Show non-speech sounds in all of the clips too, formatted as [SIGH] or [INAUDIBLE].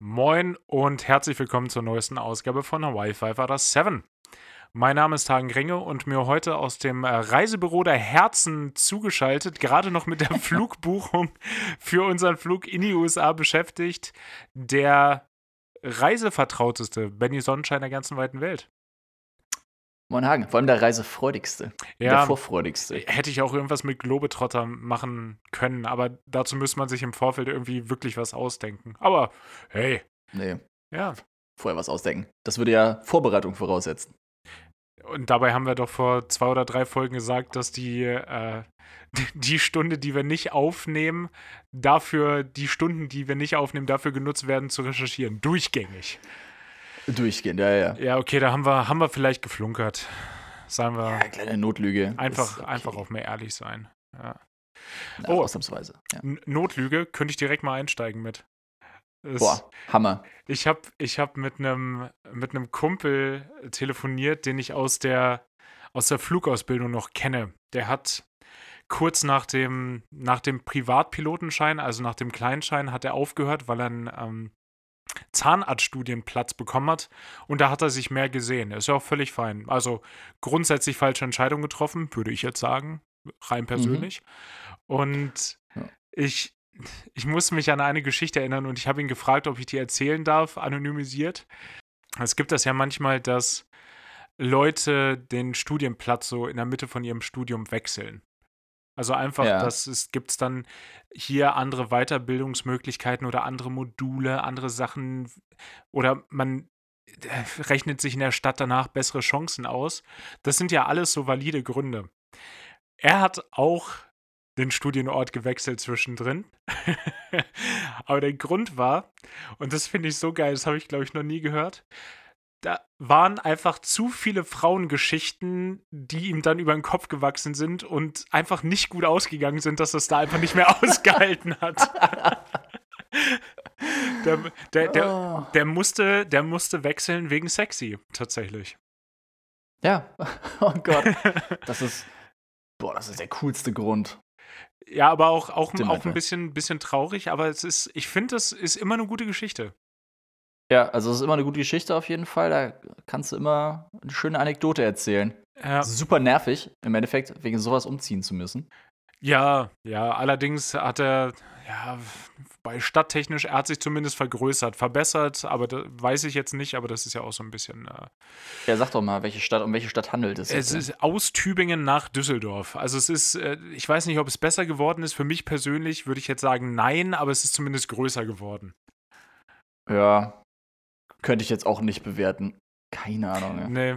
Moin und herzlich willkommen zur neuesten Ausgabe von Hawaii 5 Out 7. Mein Name ist Hagen Ringe und mir heute aus dem äh, Reisebüro der Herzen zugeschaltet, gerade noch mit der [LAUGHS] Flugbuchung für unseren Flug in die USA beschäftigt, der reisevertrauteste Benny Sonnenschein der ganzen weiten Welt. Moin Hagen, vor allem der Reisefreudigste. Ja, der Vorfreudigste. Hätte ich auch irgendwas mit Globetrotter machen können, aber dazu müsste man sich im Vorfeld irgendwie wirklich was ausdenken. Aber hey. Nee. Ja. Vorher was ausdenken. Das würde ja Vorbereitung voraussetzen. Und dabei haben wir doch vor zwei oder drei Folgen gesagt, dass die, äh, [LAUGHS] die Stunde, die wir nicht aufnehmen, dafür, die Stunden, die wir nicht aufnehmen, dafür genutzt werden, zu recherchieren. Durchgängig. Durchgehend, ja, ja. Ja, okay, da haben wir, haben wir vielleicht geflunkert. Sagen wir. Ja, kleine Notlüge. Einfach, okay. einfach auf mehr ehrlich sein. Ja. Na, oh, ausnahmsweise. Ja. Notlüge könnte ich direkt mal einsteigen mit. Es, Boah, Hammer. Ich habe ich hab mit einem mit Kumpel telefoniert, den ich aus der, aus der Flugausbildung noch kenne. Der hat kurz nach dem, nach dem Privatpilotenschein, also nach dem Kleinschein, hat er aufgehört, weil er einen ähm, Zahnarztstudienplatz bekommen hat und da hat er sich mehr gesehen. Ist ja auch völlig fein. Also grundsätzlich falsche Entscheidung getroffen, würde ich jetzt sagen, rein mhm. persönlich. Mhm. Und ja. ich, ich muss mich an eine Geschichte erinnern und ich habe ihn gefragt, ob ich die erzählen darf, anonymisiert. Es gibt das ja manchmal, dass Leute den Studienplatz so in der Mitte von ihrem Studium wechseln. Also einfach, ja. das gibt es dann hier andere Weiterbildungsmöglichkeiten oder andere Module, andere Sachen oder man äh, rechnet sich in der Stadt danach bessere Chancen aus. Das sind ja alles so valide Gründe. Er hat auch den Studienort gewechselt zwischendrin. [LAUGHS] Aber der Grund war, und das finde ich so geil, das habe ich glaube ich noch nie gehört, da waren einfach zu viele Frauengeschichten, die ihm dann über den Kopf gewachsen sind und einfach nicht gut ausgegangen sind, dass das da einfach nicht mehr [LAUGHS] ausgehalten hat. [LAUGHS] der, der, der, oh. der, musste, der musste wechseln wegen sexy, tatsächlich. Ja, [LAUGHS] oh Gott. Das ist, boah, das ist der coolste Grund. Ja, aber auch, auch, auch ein bisschen, bisschen traurig, aber es ist, ich finde, das ist immer eine gute Geschichte. Ja, also es ist immer eine gute Geschichte auf jeden Fall. Da kannst du immer eine schöne Anekdote erzählen. Ja. Super nervig, im Endeffekt, wegen sowas umziehen zu müssen. Ja, ja, allerdings hat er, ja, bei stadttechnisch, er hat sich zumindest vergrößert, verbessert, aber da weiß ich jetzt nicht, aber das ist ja auch so ein bisschen. Äh, ja, sag doch mal, welche Stadt, um welche Stadt handelt es? Es ist aus Tübingen nach Düsseldorf. Also es ist, äh, ich weiß nicht, ob es besser geworden ist. Für mich persönlich würde ich jetzt sagen, nein, aber es ist zumindest größer geworden. Ja, könnte ich jetzt auch nicht bewerten. Keine Ahnung. Ja. Nee.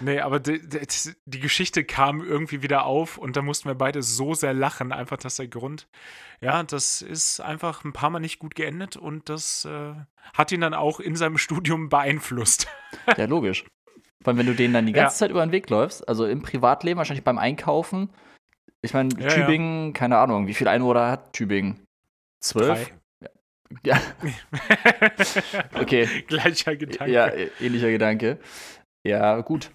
Nee, aber die, die, die, Geschichte kam irgendwie wieder auf und da mussten wir beide so sehr lachen. Einfach, dass der Grund, ja, das ist einfach ein paar Mal nicht gut geendet und das äh, hat ihn dann auch in seinem Studium beeinflusst. [LAUGHS] Ja, logisch. Vor allem, wenn du denen dann die ganze ja. Zeit über den Weg läufst, also im Privatleben, wahrscheinlich beim Einkaufen. Ich meine, ja, Tübingen, ja. keine Ahnung, wie viele Einwohner hat Tübingen? Zwölf? Ja. [LAUGHS] okay. Gleicher Gedanke. Ja, ähnlicher Gedanke. Ja, gut.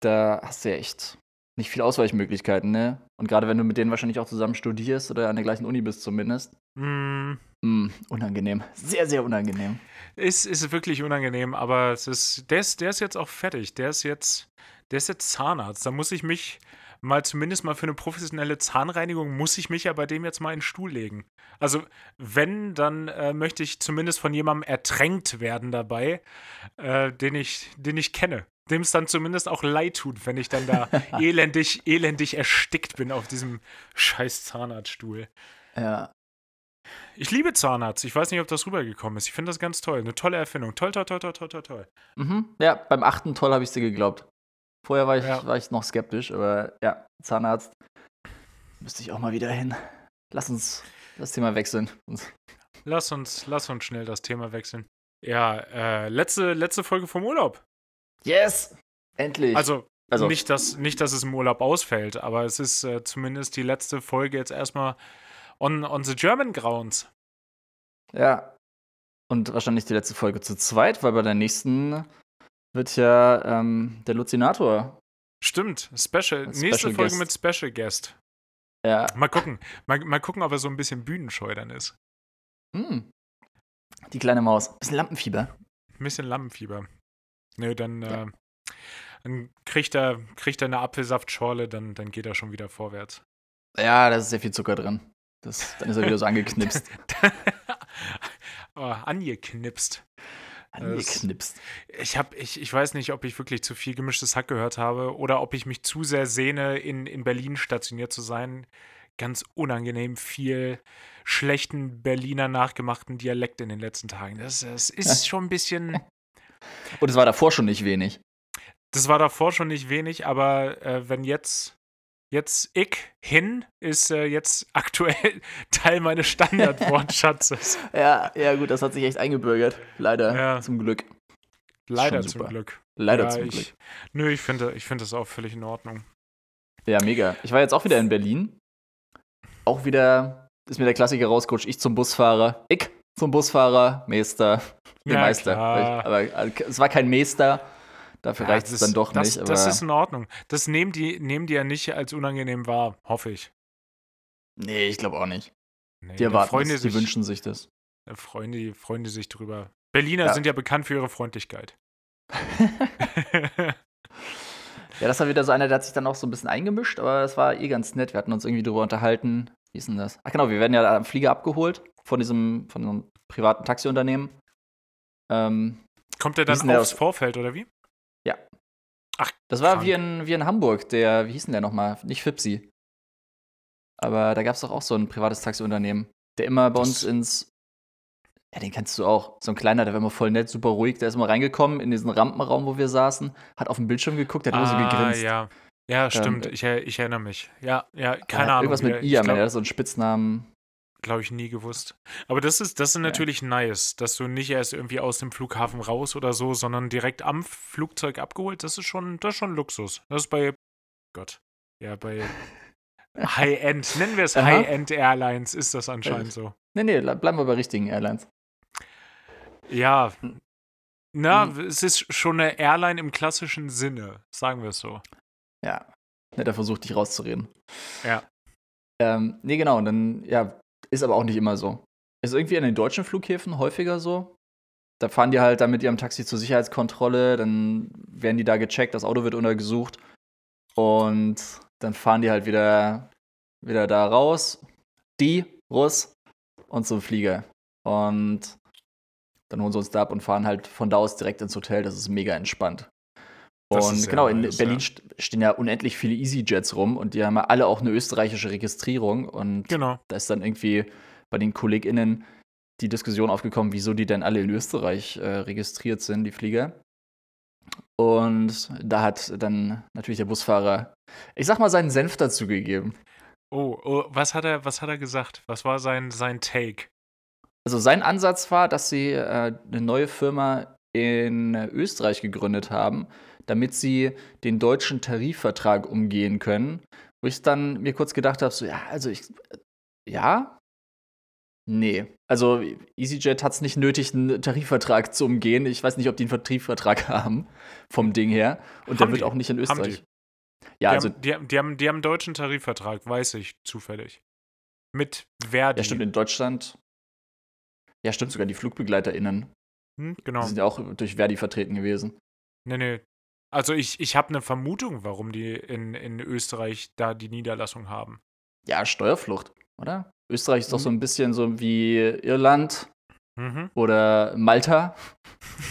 Da hast du ja echt nicht viele Ausweichmöglichkeiten, ne? Und gerade wenn du mit denen wahrscheinlich auch zusammen studierst oder an der gleichen Uni bist zumindest. Mm. Mm, unangenehm. Sehr, sehr unangenehm. Ist, ist wirklich unangenehm, aber es ist, der ist, der ist jetzt auch fertig. Der ist jetzt, der ist jetzt Zahnarzt. Da muss ich mich mal zumindest mal für eine professionelle Zahnreinigung muss ich mich ja bei dem jetzt mal in den Stuhl legen. Also wenn, dann äh, möchte ich zumindest von jemandem ertränkt werden dabei, äh, den, ich, den ich kenne. Dem es dann zumindest auch leid tut, wenn ich dann da [LAUGHS] elendig, elendig erstickt bin auf diesem scheiß Zahnarztstuhl. Ja. Ich liebe Zahnarzt. Ich weiß nicht, ob das rübergekommen ist. Ich finde das ganz toll. Eine tolle Erfindung. Toll, toll, toll, toll, toll, toll, toll. Mhm. Ja, beim achten Toll habe ich dir geglaubt. Vorher war ich, ja. war ich noch skeptisch, aber ja, Zahnarzt müsste ich auch mal wieder hin. Lass uns das Thema wechseln. Lass uns, lass uns schnell das Thema wechseln. Ja, äh, letzte, letzte Folge vom Urlaub. Yes! Endlich. Also, also. Nicht, dass, nicht, dass es im Urlaub ausfällt, aber es ist äh, zumindest die letzte Folge jetzt erstmal on, on the German Grounds. Ja. Und wahrscheinlich die letzte Folge zu zweit, weil bei der nächsten wird ja ähm, der Luzinator. Stimmt, Special. Nächste Special Folge Guest. mit Special Guest. Ja. Mal gucken. Mal, mal gucken, ob er so ein bisschen bühnenscheu dann ist. Hm. Die kleine Maus. Bisschen Lampenfieber. Ein bisschen Lampenfieber. Nö, dann, ja. äh, dann kriegt er, kriegt er eine Apfelsaftschorle, dann, dann geht er schon wieder vorwärts. Ja, da ist sehr viel Zucker drin. Das, dann ist er wieder so [LAUGHS] angeknipst. [LAUGHS] oh, angeknipst. Angeknipst. ich, hab, ich, ich weiß nicht, ob ich wirklich zu viel gemischtes Hack gehört habe oder ob ich mich zu sehr sehne, in, in Berlin stationiert zu sein. Ganz unangenehm viel schlechten Berliner nachgemachten Dialekt in den letzten Tagen. Das, das ist schon ein bisschen. Und es war davor schon nicht wenig. Das war davor schon nicht wenig, aber äh, wenn jetzt jetzt ich hin ist äh, jetzt aktuell [LAUGHS] Teil meines Standardwortschatzes. [LAUGHS] ja, ja, gut, das hat sich echt eingebürgert. Leider, ja. zum Glück. Leider zum Glück. Leider ja, zum ich, Glück. Nö, ich finde ich find das auch völlig in Ordnung. Ja, mega. Ich war jetzt auch wieder in Berlin. Auch wieder ist mir der Klassiker rausgerutscht. Ich zum Busfahrer. Ich zum Busfahrer, Meister. Nee, ja, Meister. Klar. Aber es war kein Meister. Dafür ja, reicht es dann doch das, nicht. das ist in Ordnung. Das nehmen die, nehmen die ja nicht als unangenehm wahr, hoffe ich. Nee, ich glaube auch nicht. Nee, die erwarten es, die sich, wünschen sich das. Da freuen die, freuen die sich drüber. Berliner ja. sind ja bekannt für ihre Freundlichkeit. [LAUGHS] [LAUGHS] ja, das war wieder so einer, der hat sich dann auch so ein bisschen eingemischt, aber es war eh ganz nett. Wir hatten uns irgendwie drüber unterhalten. Wie ist denn das? Ach genau, wir werden ja am Flieger abgeholt von diesem, von einem privaten Taxiunternehmen. Ähm, Kommt der dann aufs Vorfeld oder wie? Ach, das war wie in, wie in Hamburg, der, wie hieß denn der nochmal? Nicht Fipsi. Aber da gab es doch auch so ein privates Taxiunternehmen, der immer bei das uns ins. Ja, den kennst du auch. So ein kleiner, der war immer voll nett, super ruhig. Der ist immer reingekommen in diesen Rampenraum, wo wir saßen, hat auf den Bildschirm geguckt, der hat ah, immer so ah, gegrinst. Ja, ja stimmt. Ähm, ich, ich, erinnere mich. Ja, ja, keine Ahnung. Irgendwas mit hat so einen Spitznamen glaube ich, nie gewusst. Aber das ist, das ist natürlich ja. nice, dass du nicht erst irgendwie aus dem Flughafen raus oder so, sondern direkt am Flugzeug abgeholt. Das ist schon, das ist schon Luxus. Das ist bei Gott. Ja, bei [LAUGHS] High-End, nennen wir es High-End Airlines, ist das anscheinend so. Nee, nee, bleiben wir bei richtigen Airlines. Ja. Na, mhm. es ist schon eine Airline im klassischen Sinne, sagen wir es so. Ja. Netter Versuch, dich rauszureden. Ja. Ähm, nee, genau. Und dann, ja, ist aber auch nicht immer so. Ist irgendwie an den deutschen Flughäfen häufiger so. Da fahren die halt dann mit ihrem Taxi zur Sicherheitskontrolle, dann werden die da gecheckt, das Auto wird untergesucht und dann fahren die halt wieder, wieder da raus. Die, Russ und zum Flieger. Und dann holen sie uns da ab und fahren halt von da aus direkt ins Hotel. Das ist mega entspannt. Und genau, in nice, Berlin ja. stehen ja unendlich viele EasyJets rum und die haben ja alle auch eine österreichische Registrierung. Und genau. da ist dann irgendwie bei den KollegInnen die Diskussion aufgekommen, wieso die denn alle in Österreich äh, registriert sind, die Flieger. Und da hat dann natürlich der Busfahrer, ich sag mal, seinen Senf dazu gegeben. Oh, oh was hat er, was hat er gesagt? Was war sein, sein Take? Also sein Ansatz war, dass sie äh, eine neue Firma in Österreich gegründet haben, damit sie den deutschen Tarifvertrag umgehen können. Wo ich dann mir kurz gedacht habe, so, ja, also ich, ja, nee. Also EasyJet hat es nicht nötig, einen Tarifvertrag zu umgehen. Ich weiß nicht, ob die einen Tarifvertrag haben, vom Ding her. Und haben der wird die? auch nicht in Österreich. Ja, die also. Haben, die, haben, die, haben, die haben einen deutschen Tarifvertrag, weiß ich zufällig. Mit Verdi. Ja, stimmt, in Deutschland. Ja, stimmt sogar, die FlugbegleiterInnen. Hm, genau. Die sind ja auch durch Verdi vertreten gewesen. Nee, nee, also ich, ich habe eine Vermutung, warum die in, in Österreich da die Niederlassung haben. Ja, Steuerflucht, oder? Österreich ist mhm. doch so ein bisschen so wie Irland mhm. oder Malta.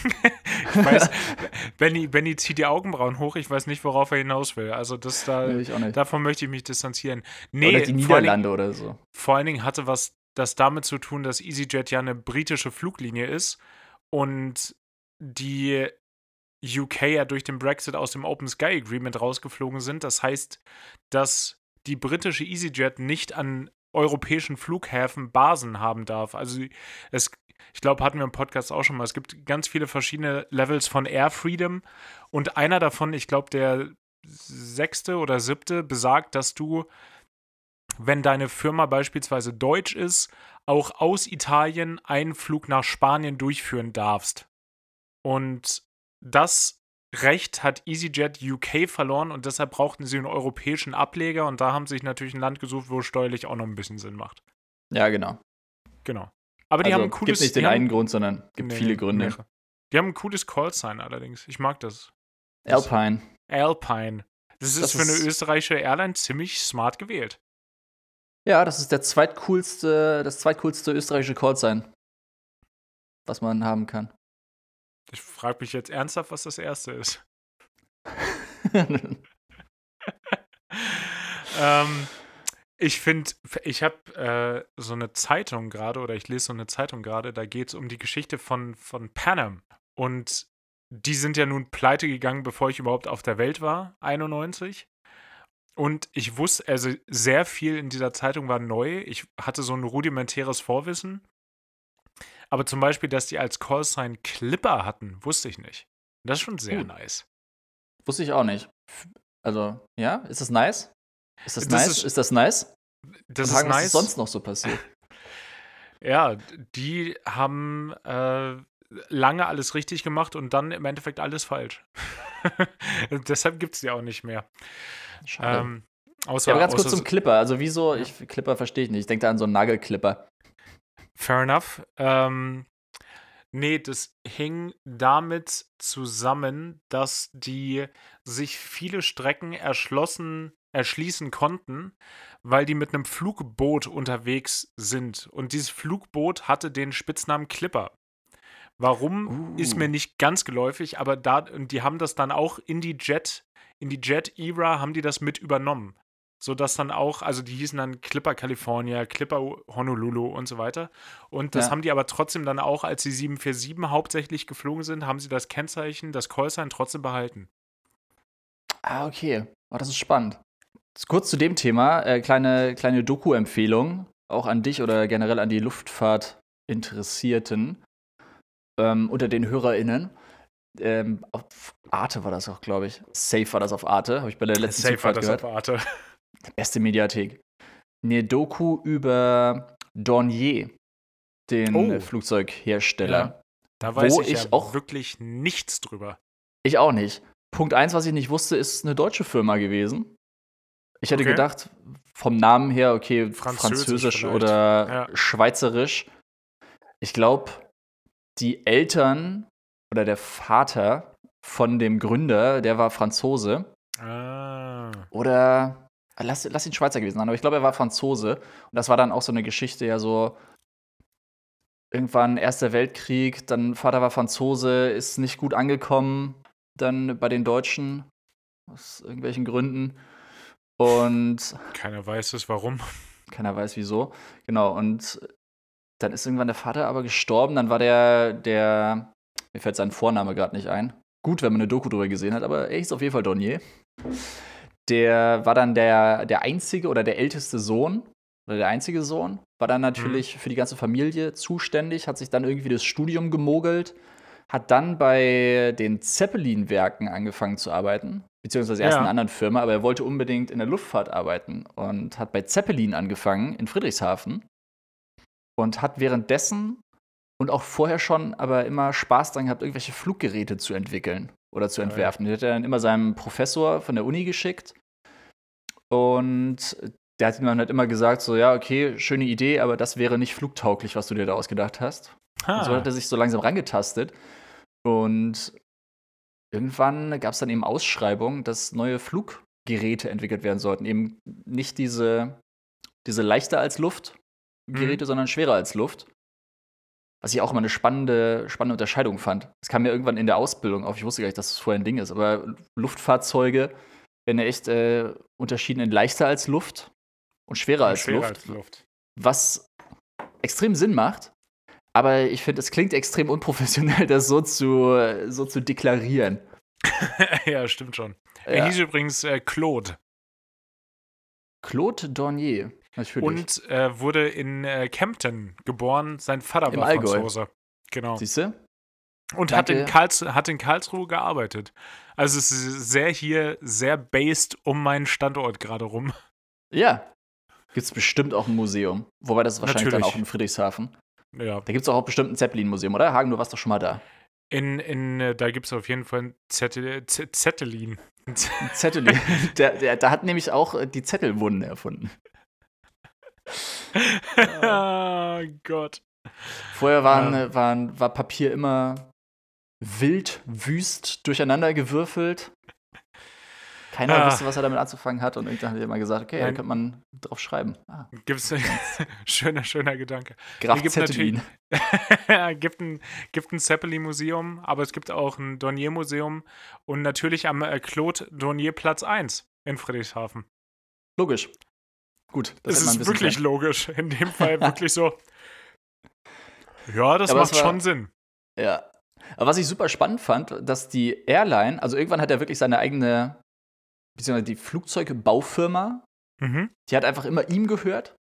[LAUGHS] ich weiß, [LAUGHS] Benny, Benny zieht die Augenbrauen hoch, ich weiß nicht, worauf er hinaus will. Also das da, nee, davon möchte ich mich distanzieren. Nee, oder die Niederlande oder so. Vor allen Dingen hatte was das damit zu tun, dass EasyJet ja eine britische Fluglinie ist und die UK ja durch den Brexit aus dem Open Sky Agreement rausgeflogen sind. Das heißt, dass die britische EasyJet nicht an europäischen Flughäfen Basen haben darf. Also es, ich glaube, hatten wir im Podcast auch schon mal. Es gibt ganz viele verschiedene Levels von Air Freedom und einer davon, ich glaube, der sechste oder siebte, besagt, dass du, wenn deine Firma beispielsweise deutsch ist, auch aus Italien einen Flug nach Spanien durchführen darfst. Und das Recht hat EasyJet UK verloren und deshalb brauchten sie einen europäischen Ableger und da haben sie sich natürlich ein Land gesucht, wo steuerlich auch noch ein bisschen Sinn macht. Ja, genau. Genau. Aber die also, haben ein cooles. Gibt nicht den einen Grund, sondern gibt nee, viele Gründe. Mehrere. Die haben ein cooles Callsign allerdings. Ich mag das. das Alpine. Alpine. Das ist das für eine österreichische Airline ziemlich smart gewählt. Ja, das ist der zweitcoolste, das zweitcoolste österreichische Callsign, was man haben kann. Ich frage mich jetzt ernsthaft, was das erste ist. [LAUGHS] ähm, ich finde, ich habe äh, so eine Zeitung gerade, oder ich lese so eine Zeitung gerade, da geht es um die Geschichte von, von Panem. Und die sind ja nun pleite gegangen, bevor ich überhaupt auf der Welt war, 91. Und ich wusste, also sehr viel in dieser Zeitung war neu. Ich hatte so ein rudimentäres Vorwissen. Aber zum Beispiel, dass die als Callsign Clipper hatten, wusste ich nicht. Das ist schon sehr uh. nice. Wusste ich auch nicht. Also, ja, ist das nice? Ist das, das nice? Ist, ist, das nice? Das ist nice. Was ist sonst noch so passiert? [LAUGHS] [LAUGHS] ja, die haben äh, lange alles richtig gemacht und dann im Endeffekt alles falsch. [LAUGHS] Deshalb gibt es die auch nicht mehr. Schade. Ähm, außer, ja, aber ganz kurz zum Clipper. Also, wieso? Ich, Clipper verstehe ich nicht. Ich denke da an so einen Nagelclipper. Fair enough. Ähm, nee, das hing damit zusammen, dass die sich viele Strecken erschlossen, erschließen konnten, weil die mit einem Flugboot unterwegs sind. Und dieses Flugboot hatte den Spitznamen Clipper. Warum uh. ist mir nicht ganz geläufig, aber da, die haben das dann auch in die Jet, in die Jet-Era haben die das mit übernommen. Sodass dann auch, also die hießen dann Clipper California, Clipper Honolulu und so weiter. Und das ja. haben die aber trotzdem dann auch, als die 747 hauptsächlich geflogen sind, haben sie das Kennzeichen, das Callsign trotzdem behalten. Ah, okay. Oh, das ist spannend. Kurz zu dem Thema, äh, kleine, kleine Doku-Empfehlung, auch an dich oder generell an die Luftfahrt-Interessierten ähm, unter den HörerInnen. Ähm, auf Arte war das auch, glaube ich. Safe war das auf Arte, habe ich bei der letzten Safe Zugfahrt war das gehört. auf Arte. Beste Mediathek. Eine Doku über Dornier, den oh. Flugzeughersteller. Ja. Da weiß ich, ich ja auch wirklich nichts drüber. Ich auch nicht. Punkt eins, was ich nicht wusste, ist eine deutsche Firma gewesen. Ich hätte okay. gedacht, vom Namen her, okay, Französisch, Französisch oder ja. Schweizerisch. Ich glaube, die Eltern oder der Vater von dem Gründer, der war Franzose. Ah. Oder lass, lass ihn Schweizer gewesen sein, aber ich glaube, er war Franzose. Und das war dann auch so eine Geschichte, ja, so irgendwann Erster Weltkrieg, dann Vater war Franzose, ist nicht gut angekommen, dann bei den Deutschen, aus irgendwelchen Gründen. Und. Keiner weiß es, warum. Keiner weiß wieso. Genau, und dann ist irgendwann der Vater aber gestorben. Dann war der, der, mir fällt sein Vorname gerade nicht ein. Gut, wenn man eine Doku drüber gesehen hat, aber er hieß auf jeden Fall Donier. Der war dann der, der einzige oder der älteste Sohn oder der einzige Sohn. War dann natürlich mhm. für die ganze Familie zuständig, hat sich dann irgendwie das Studium gemogelt, hat dann bei den Zeppelin-Werken angefangen zu arbeiten, beziehungsweise erst ja. in einer anderen Firma, aber er wollte unbedingt in der Luftfahrt arbeiten und hat bei Zeppelin angefangen in Friedrichshafen und hat währenddessen und auch vorher schon aber immer Spaß dran gehabt, irgendwelche Fluggeräte zu entwickeln oder zu entwerfen. Ja. Die hat er dann immer seinem Professor von der Uni geschickt und der hat ihm dann halt immer gesagt, so, ja, okay, schöne Idee, aber das wäre nicht flugtauglich, was du dir da ausgedacht hast. Und so hat er sich so langsam rangetastet. Und irgendwann gab es dann eben Ausschreibungen, dass neue Fluggeräte entwickelt werden sollten. Eben nicht diese, diese leichter als Luft Geräte, mhm. sondern schwerer als Luft. Was ich auch immer eine spannende, spannende Unterscheidung fand. Es kam mir irgendwann in der Ausbildung auf, ich wusste gar nicht, dass das vorher ein Ding ist, aber Luftfahrzeuge werden ja echt äh, unterschieden in leichter als Luft und schwerer, und als, schwerer Luft, als Luft. Was extrem Sinn macht, aber ich finde, es klingt extrem unprofessionell, [LAUGHS] das so zu, so zu deklarieren. [LAUGHS] ja, stimmt schon. Ja. Er hieß übrigens äh, Claude. Claude Dornier. Natürlich. Und äh, wurde in äh, Kempten geboren. Sein Vater Im war Allgäu. Franzose. Genau. Siehst du? Und hat in, hat in Karlsruhe gearbeitet. Also es ist sehr hier, sehr based um meinen Standort gerade rum. Ja. Gibt es bestimmt auch ein Museum. Wobei das ist wahrscheinlich Natürlich. dann auch in Friedrichshafen. Ja. Da gibt es auch bestimmt ein Zeppelin-Museum, oder? Hagen, du warst doch schon mal da. In, in, äh, da gibt es auf jeden Fall ein Zettel, Zettelin. Zettelin. [LAUGHS] der, der, der hat nämlich auch äh, die Zettelwunden erfunden [LAUGHS] oh Gott. Vorher waren, ja. waren, war Papier immer wild, wüst durcheinander gewürfelt. Keiner ah. wusste, was er damit anzufangen hat und irgendwann hat er immer gesagt, okay, da könnte man drauf schreiben. Ah. Gibt's [LAUGHS] schöner, schöner Gedanke. Graf gibt Zeppelin. [LAUGHS] gibt ein, gibt ein Zeppelin-Museum, aber es gibt auch ein Dornier-Museum und natürlich am äh, Claude Dornier Platz 1 in Friedrichshafen. Logisch. Gut. Das es ist wirklich klar. logisch. In dem Fall [LAUGHS] wirklich so. Ja, das aber macht war, schon Sinn. Ja. Aber was ich super spannend fand, dass die Airline, also irgendwann hat er wirklich seine eigene, beziehungsweise die Flugzeugbaufirma, mhm. die hat einfach immer ihm gehört.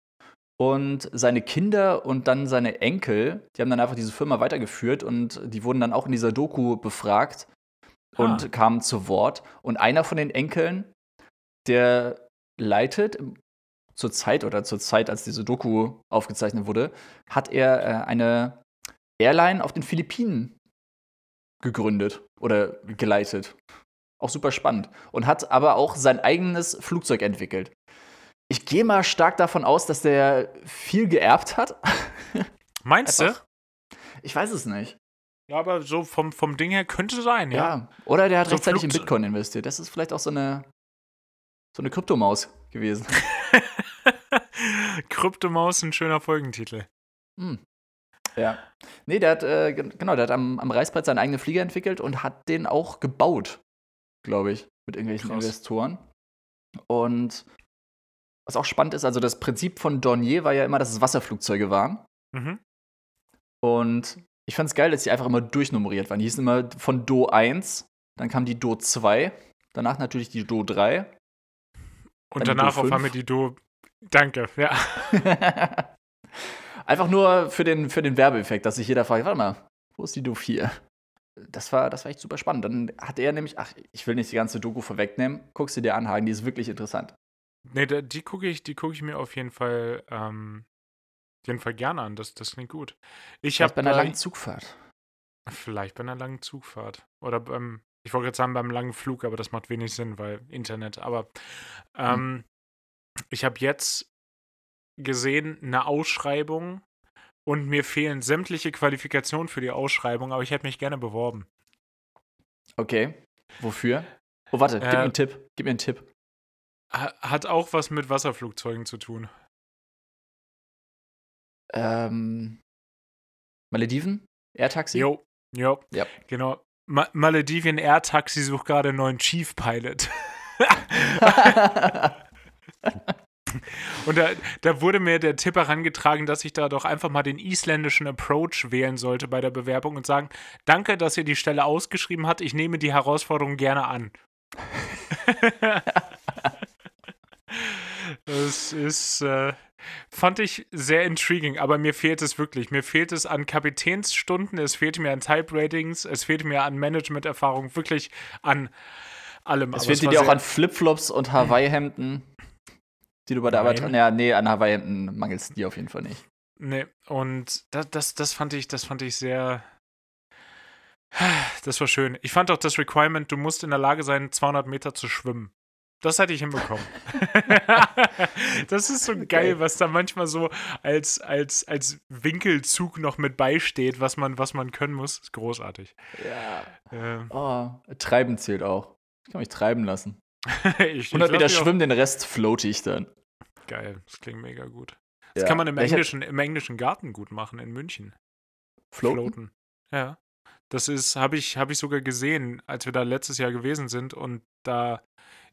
Und seine Kinder und dann seine Enkel, die haben dann einfach diese Firma weitergeführt und die wurden dann auch in dieser Doku befragt und ah. kamen zu Wort. Und einer von den Enkeln, der leitet zur Zeit oder zur Zeit, als diese Doku aufgezeichnet wurde, hat er äh, eine Airline auf den Philippinen gegründet oder geleitet. Auch super spannend. Und hat aber auch sein eigenes Flugzeug entwickelt. Ich gehe mal stark davon aus, dass der viel geerbt hat. [LAUGHS] Meinst du? Ich weiß es nicht. Ja, aber so vom, vom Ding her könnte sein, ja. ja. Oder der hat so rechtzeitig Flugze in Bitcoin investiert. Das ist vielleicht auch so eine, so eine Kryptomaus gewesen. [LAUGHS] [LAUGHS] Kryptomaus, ein schöner Folgentitel. Hm. Ja. Nee, der hat, äh, genau, der hat am, am Reißbrett seinen eigenen Flieger entwickelt und hat den auch gebaut, glaube ich, mit irgendwelchen Krass. Investoren. Und was auch spannend ist, also das Prinzip von Dornier war ja immer, dass es Wasserflugzeuge waren. Mhm. Und ich fand es geil, dass die einfach immer durchnummeriert waren. Die hießen immer von Do 1, dann kam die Do 2, danach natürlich die Do 3. Und danach auf einmal die Do. Danke, ja. [LAUGHS] Einfach nur für den, für den Werbeeffekt, dass sich jeder fragt, warte mal, wo ist die Do 4? Das war, das war echt super spannend. Dann hat er nämlich, ach, ich will nicht die ganze Doku vorwegnehmen, guckst du dir an, Hagen, die ist wirklich interessant. Nee, die gucke ich, die ich mir auf jeden Fall, ähm, jeden Fall gerne an. Das, das klingt gut. Ich habe bei einer langen Zugfahrt. Vielleicht bei einer langen Zugfahrt. Oder beim, ich wollte gerade sagen, beim langen Flug, aber das macht wenig Sinn, weil Internet. Aber hm. ähm, hm. Ich habe jetzt gesehen eine Ausschreibung und mir fehlen sämtliche Qualifikationen für die Ausschreibung, aber ich hätte mich gerne beworben. Okay. Wofür? Oh, warte, gib äh, mir einen Tipp. Gib mir einen Tipp. Hat auch was mit Wasserflugzeugen zu tun. Ähm. Malediven? Air-Taxi? Jo, jo. Ja. Genau. Ma Maledivien Air Taxi sucht gerade einen neuen Chief Pilot. [LAUGHS] [LAUGHS] Und da, da, wurde mir der Tipp herangetragen, dass ich da doch einfach mal den isländischen Approach wählen sollte bei der Bewerbung und sagen, danke, dass ihr die Stelle ausgeschrieben habt, ich nehme die Herausforderung gerne an. [LAUGHS] das ist, äh, fand ich sehr intriguing, aber mir fehlt es wirklich. Mir fehlt es an Kapitänsstunden, es fehlt mir an Type-Ratings, es fehlt mir an Management-Erfahrung, wirklich an allem. Es fehlt dir auch an Flipflops und Hawaii-Hemden, die du bei der Arbeit. Ja, nee, an Hawaii-Hemden mangelst dir auf jeden Fall nicht. Nee, und das, das, das fand ich, das fand ich sehr. Das war schön. Ich fand auch das Requirement, du musst in der Lage sein, 200 Meter zu schwimmen. Das hätte ich hinbekommen. [LAUGHS] das ist so geil, was da manchmal so als, als, als Winkelzug noch mit beisteht, was man, was man können muss. Ist großartig. Ja. Ähm. Oh, treiben zählt auch. Ich kann mich treiben lassen. [LAUGHS] ich, 100 Meter schwimmen, den Rest floate ich dann. Geil, das klingt mega gut. Das ja. kann man im englischen, im englischen Garten gut machen, in München. Floaten? Floaten. Ja. Das ist, habe ich, hab ich sogar gesehen, als wir da letztes Jahr gewesen sind und da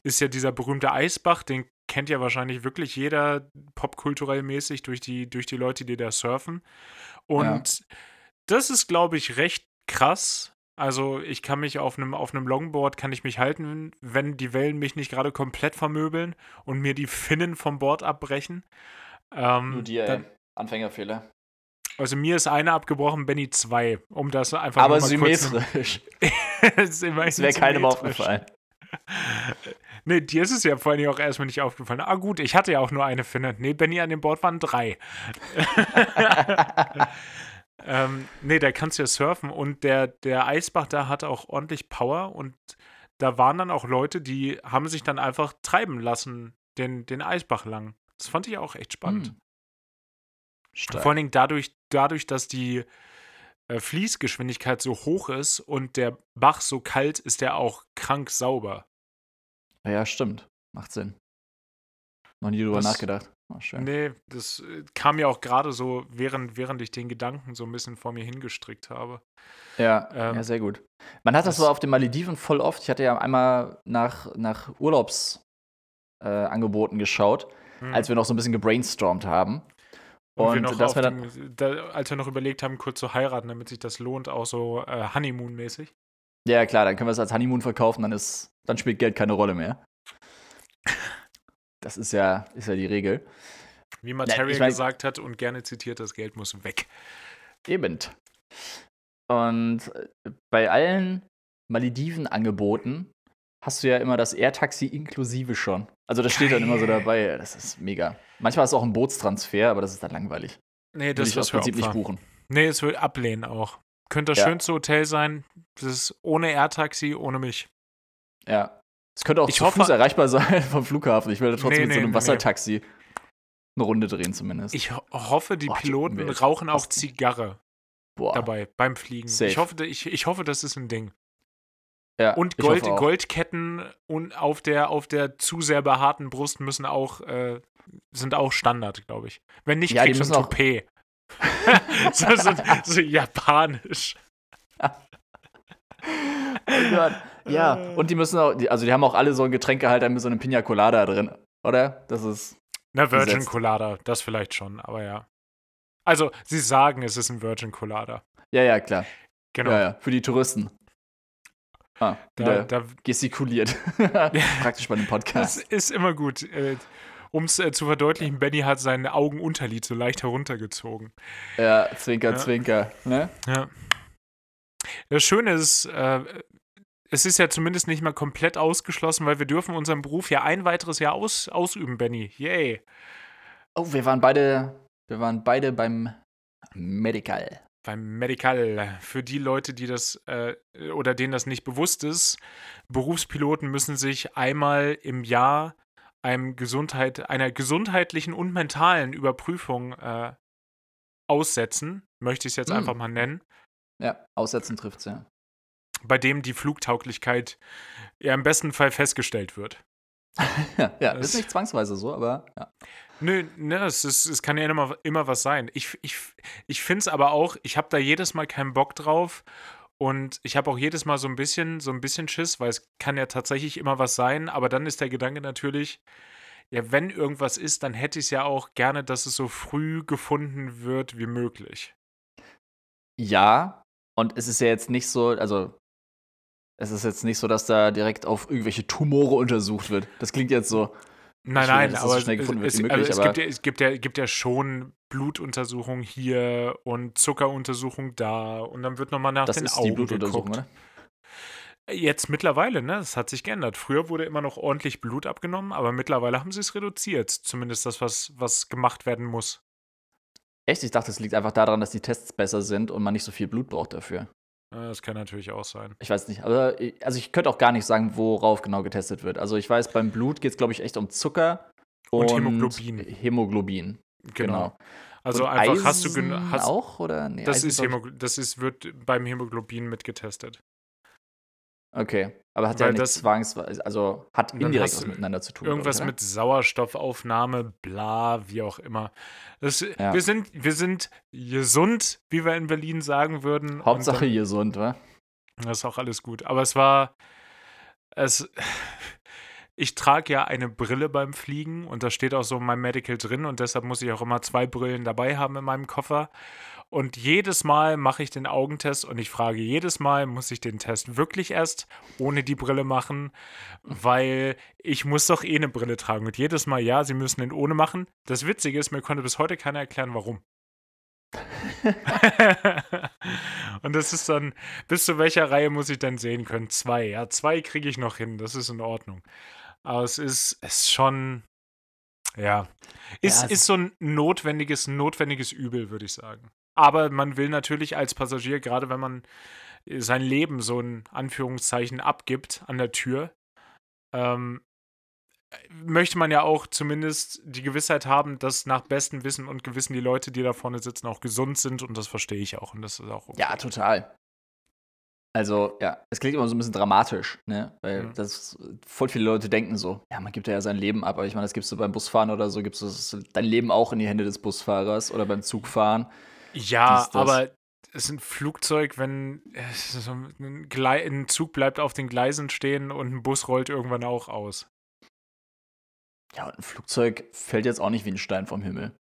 ist ja dieser berühmte Eisbach, den kennt ja wahrscheinlich wirklich jeder popkulturell mäßig durch die, durch die Leute, die da surfen. Und ja. das ist, glaube ich, recht krass. Also ich kann mich auf einem auf einem Longboard kann ich mich halten, wenn die Wellen mich nicht gerade komplett vermöbeln und mir die Finnen vom Board abbrechen. Ähm, Nur dir, dann, Anfängerfehler. Also mir ist eine abgebrochen, Benny zwei, um das einfach Aber symmetrisch. [LAUGHS] das wäre keinem aufgefallen. [LAUGHS] Nee, dir ist es ja vor allem auch erstmal nicht aufgefallen. Ah, gut, ich hatte ja auch nur eine Finne. Nee, Benny an dem Board waren drei. [LAUGHS] ähm, nee, da kannst du ja surfen und der, der Eisbach da hat auch ordentlich Power und da waren dann auch Leute, die haben sich dann einfach treiben lassen, den, den Eisbach lang. Das fand ich auch echt spannend. Hm. Stark. Vor allen Dingen dadurch, dadurch dass die äh, Fließgeschwindigkeit so hoch ist und der Bach so kalt, ist der auch krank sauber. Ja, stimmt. Macht Sinn. Noch nie drüber das, nachgedacht. Oh, schön. Nee, das äh, kam ja auch gerade so, während, während ich den Gedanken so ein bisschen vor mir hingestrickt habe. Ja, ähm, ja sehr gut. Man hat das, das so auf den Malediven voll oft. Ich hatte ja einmal nach, nach Urlaubsangeboten äh, geschaut, mhm. als wir noch so ein bisschen gebrainstormt haben. Und, und wir dass wir dann, dem, da, als wir noch überlegt haben, kurz zu heiraten, damit sich das lohnt, auch so äh, Honeymoon-mäßig. Ja, klar, dann können wir es als Honeymoon verkaufen, dann ist, dann spielt Geld keine Rolle mehr. Das ist ja, ist ja die Regel. Wie Materia ich mein, gesagt hat und gerne zitiert, das Geld muss weg. Eben. Und äh, bei allen Malediven-Angeboten hast du ja immer das Air-Taxi inklusive schon. Also das steht dann immer so dabei. Das ist mega. Manchmal ist es auch ein Bootstransfer, aber das ist dann langweilig. Nee, das ich im Prinzip nicht buchen. Nee, es will ablehnen auch. Könnte das ja. schönste Hotel sein. Das ist ohne Air-Taxi, ohne mich. Ja. Es könnte auch ich zu hoffe, Fuß erreichbar sein [LAUGHS] vom Flughafen. Ich werde trotzdem nee, mit so einem nee, Wassertaxi eine Runde drehen zumindest. Ich hoffe, die Boah, Piloten die rauchen auch Zigarre Boah. dabei beim Fliegen. Ich hoffe, ich, ich hoffe, das ist ein Ding. Ja, und Gold, Goldketten und auf der, auf der zu sehr behaarten Brust müssen auch, äh, sind auch Standard, glaube ich. Wenn nicht, ja, kriegst du ein Toupet. [LAUGHS] so, so, so japanisch. [LAUGHS] oh Gott. Ja, und die müssen auch, also die haben auch alle so einen Getränkehalter mit so einem Pina Colada drin, oder? Das ist. Na, Virgin gesetzt. Colada, das vielleicht schon, aber ja. Also, sie sagen, es ist ein Virgin Colada. Ja, ja, klar. Genau. Ja, ja, für die Touristen. Ah, da, da gestikuliert. [LAUGHS] Praktisch bei dem Podcast. Das ist immer gut. Äh, um es äh, zu verdeutlichen, Benny hat seine Augenunterlid so leicht heruntergezogen. Ja, Zwinker, ja. Zwinker. Ne? Ja. Das Schöne ist, äh, es ist ja zumindest nicht mal komplett ausgeschlossen, weil wir dürfen unseren Beruf ja ein weiteres Jahr aus, ausüben, Benny. Yay. Oh, wir waren beide, wir waren beide beim Medical beim Medical. Für die Leute, die das äh, oder denen das nicht bewusst ist, Berufspiloten müssen sich einmal im Jahr einem Gesundheit, einer gesundheitlichen und mentalen Überprüfung äh, aussetzen, möchte ich es jetzt mm. einfach mal nennen. Ja, aussetzen trifft es ja. Bei dem die Flugtauglichkeit ja im besten Fall festgestellt wird. [LAUGHS] ja, ja ist nicht zwangsweise so, aber ja. Nö, ne, es, ist, es kann ja immer, immer was sein. Ich, ich, ich finde es aber auch, ich habe da jedes Mal keinen Bock drauf. Und ich habe auch jedes Mal so ein bisschen, so ein bisschen Schiss, weil es kann ja tatsächlich immer was sein, aber dann ist der Gedanke natürlich, ja, wenn irgendwas ist, dann hätte ich es ja auch gerne, dass es so früh gefunden wird wie möglich. Ja, und es ist ja jetzt nicht so, also es ist jetzt nicht so, dass da direkt auf irgendwelche Tumore untersucht wird. Das klingt jetzt so. Nein, nein, will, aber, so es, es, möglich, also es, gibt ja, es, gibt ja, gibt ja schon Blutuntersuchungen hier und Zuckeruntersuchungen da und dann wird nochmal nach das den ist Augen die Blutuntersuchung, geguckt. Oder? Jetzt mittlerweile, ne? Das hat sich geändert. Früher wurde immer noch ordentlich Blut abgenommen, aber mittlerweile haben sie es reduziert. Zumindest das, was, was gemacht werden muss. Echt? Ich dachte, es liegt einfach daran, dass die Tests besser sind und man nicht so viel Blut braucht dafür. Das kann natürlich auch sein. Ich weiß nicht, aber also ich könnte auch gar nicht sagen, worauf genau getestet wird. Also ich weiß, beim Blut geht es, glaube ich, echt um Zucker und, und Hämoglobin. Hämoglobin. Genau. genau. Also und einfach Eisen hast du hast, auch oder nee, das ist das ist wird beim Hämoglobin mitgetestet. Okay, aber hat Weil ja nichts zwangsweise, also hat indirekt was miteinander zu tun. Irgendwas oder? mit Sauerstoffaufnahme, bla, wie auch immer. Das, ja. wir, sind, wir sind gesund, wie wir in Berlin sagen würden. Hauptsache dann, gesund, wa? Das ist auch alles gut. Aber es war, es, ich trage ja eine Brille beim Fliegen und da steht auch so mein Medical drin und deshalb muss ich auch immer zwei Brillen dabei haben in meinem Koffer. Und jedes Mal mache ich den Augentest und ich frage jedes Mal, muss ich den Test wirklich erst ohne die Brille machen? Weil ich muss doch eh eine Brille tragen. Und jedes Mal, ja, sie müssen den ohne machen. Das Witzige ist, mir konnte bis heute keiner erklären, warum. [LAUGHS] und das ist dann, bis zu welcher Reihe muss ich dann sehen können? Zwei. Ja, zwei kriege ich noch hin, das ist in Ordnung. Aber es ist, es ist schon, ja, ist, ja, ist so ein notwendiges, notwendiges Übel, würde ich sagen. Aber man will natürlich als Passagier, gerade wenn man sein Leben so in Anführungszeichen abgibt an der Tür, ähm, möchte man ja auch zumindest die Gewissheit haben, dass nach bestem Wissen und Gewissen die Leute, die da vorne sitzen, auch gesund sind und das verstehe ich auch und das ist auch okay. Ja, total. Also, ja, es klingt immer so ein bisschen dramatisch, ne? Weil mhm. das voll viele Leute denken so, ja, man gibt ja sein Leben ab, aber ich meine, das gibst du beim Busfahren oder so, gibst du dein Leben auch in die Hände des Busfahrers oder beim Zugfahren. Ja, aber es ist ein Flugzeug, wenn so ein, ein Zug bleibt auf den Gleisen stehen und ein Bus rollt irgendwann auch aus. Ja, und ein Flugzeug fällt jetzt auch nicht wie ein Stein vom Himmel.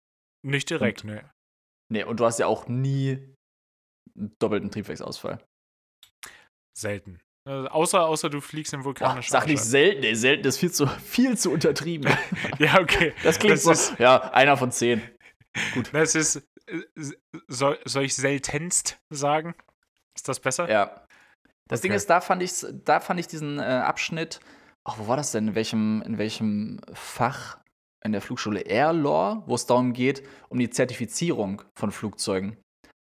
Nicht direkt, und, ne. Nee, und du hast ja auch nie einen doppelten Triebwerksausfall. Selten. Also außer, außer du fliegst im vulkanischen Sag nicht selten, ey, selten ist viel zu, viel zu untertrieben. [LAUGHS] ja, okay. Das klingt das so, ist, ja, einer von zehn. Gut. Das ist, äh, soll, soll ich seltenst sagen? Ist das besser? Ja. Das okay. Ding ist, da fand ich, da fand ich diesen äh, Abschnitt ach, wo war das denn? In welchem, in welchem Fach in der Flugschule Air Law, wo es darum geht, um die Zertifizierung von Flugzeugen.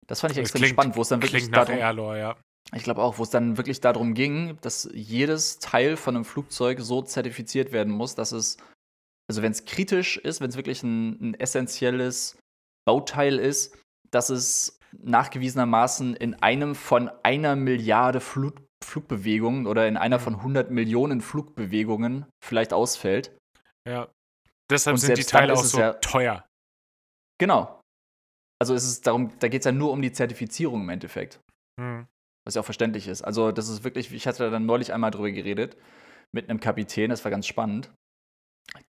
Das fand ich extrem klingt, spannend, wo es dann wirklich darum, Air Law, ja. Ich glaube auch, wo es dann wirklich darum ging, dass jedes Teil von einem Flugzeug so zertifiziert werden muss, dass es, also wenn es kritisch ist, wenn es wirklich ein, ein essentielles Bauteil ist, dass es nachgewiesenermaßen in einem von einer Milliarde Flug Flugbewegungen oder in einer von 100 Millionen Flugbewegungen vielleicht ausfällt. Ja. Deshalb Und sind die Teile auch so ja, teuer. Genau. Also ist es darum, da geht es ja nur um die Zertifizierung im Endeffekt. Hm. Was ja auch verständlich ist. Also, das ist wirklich, ich hatte da dann neulich einmal drüber geredet mit einem Kapitän, das war ganz spannend.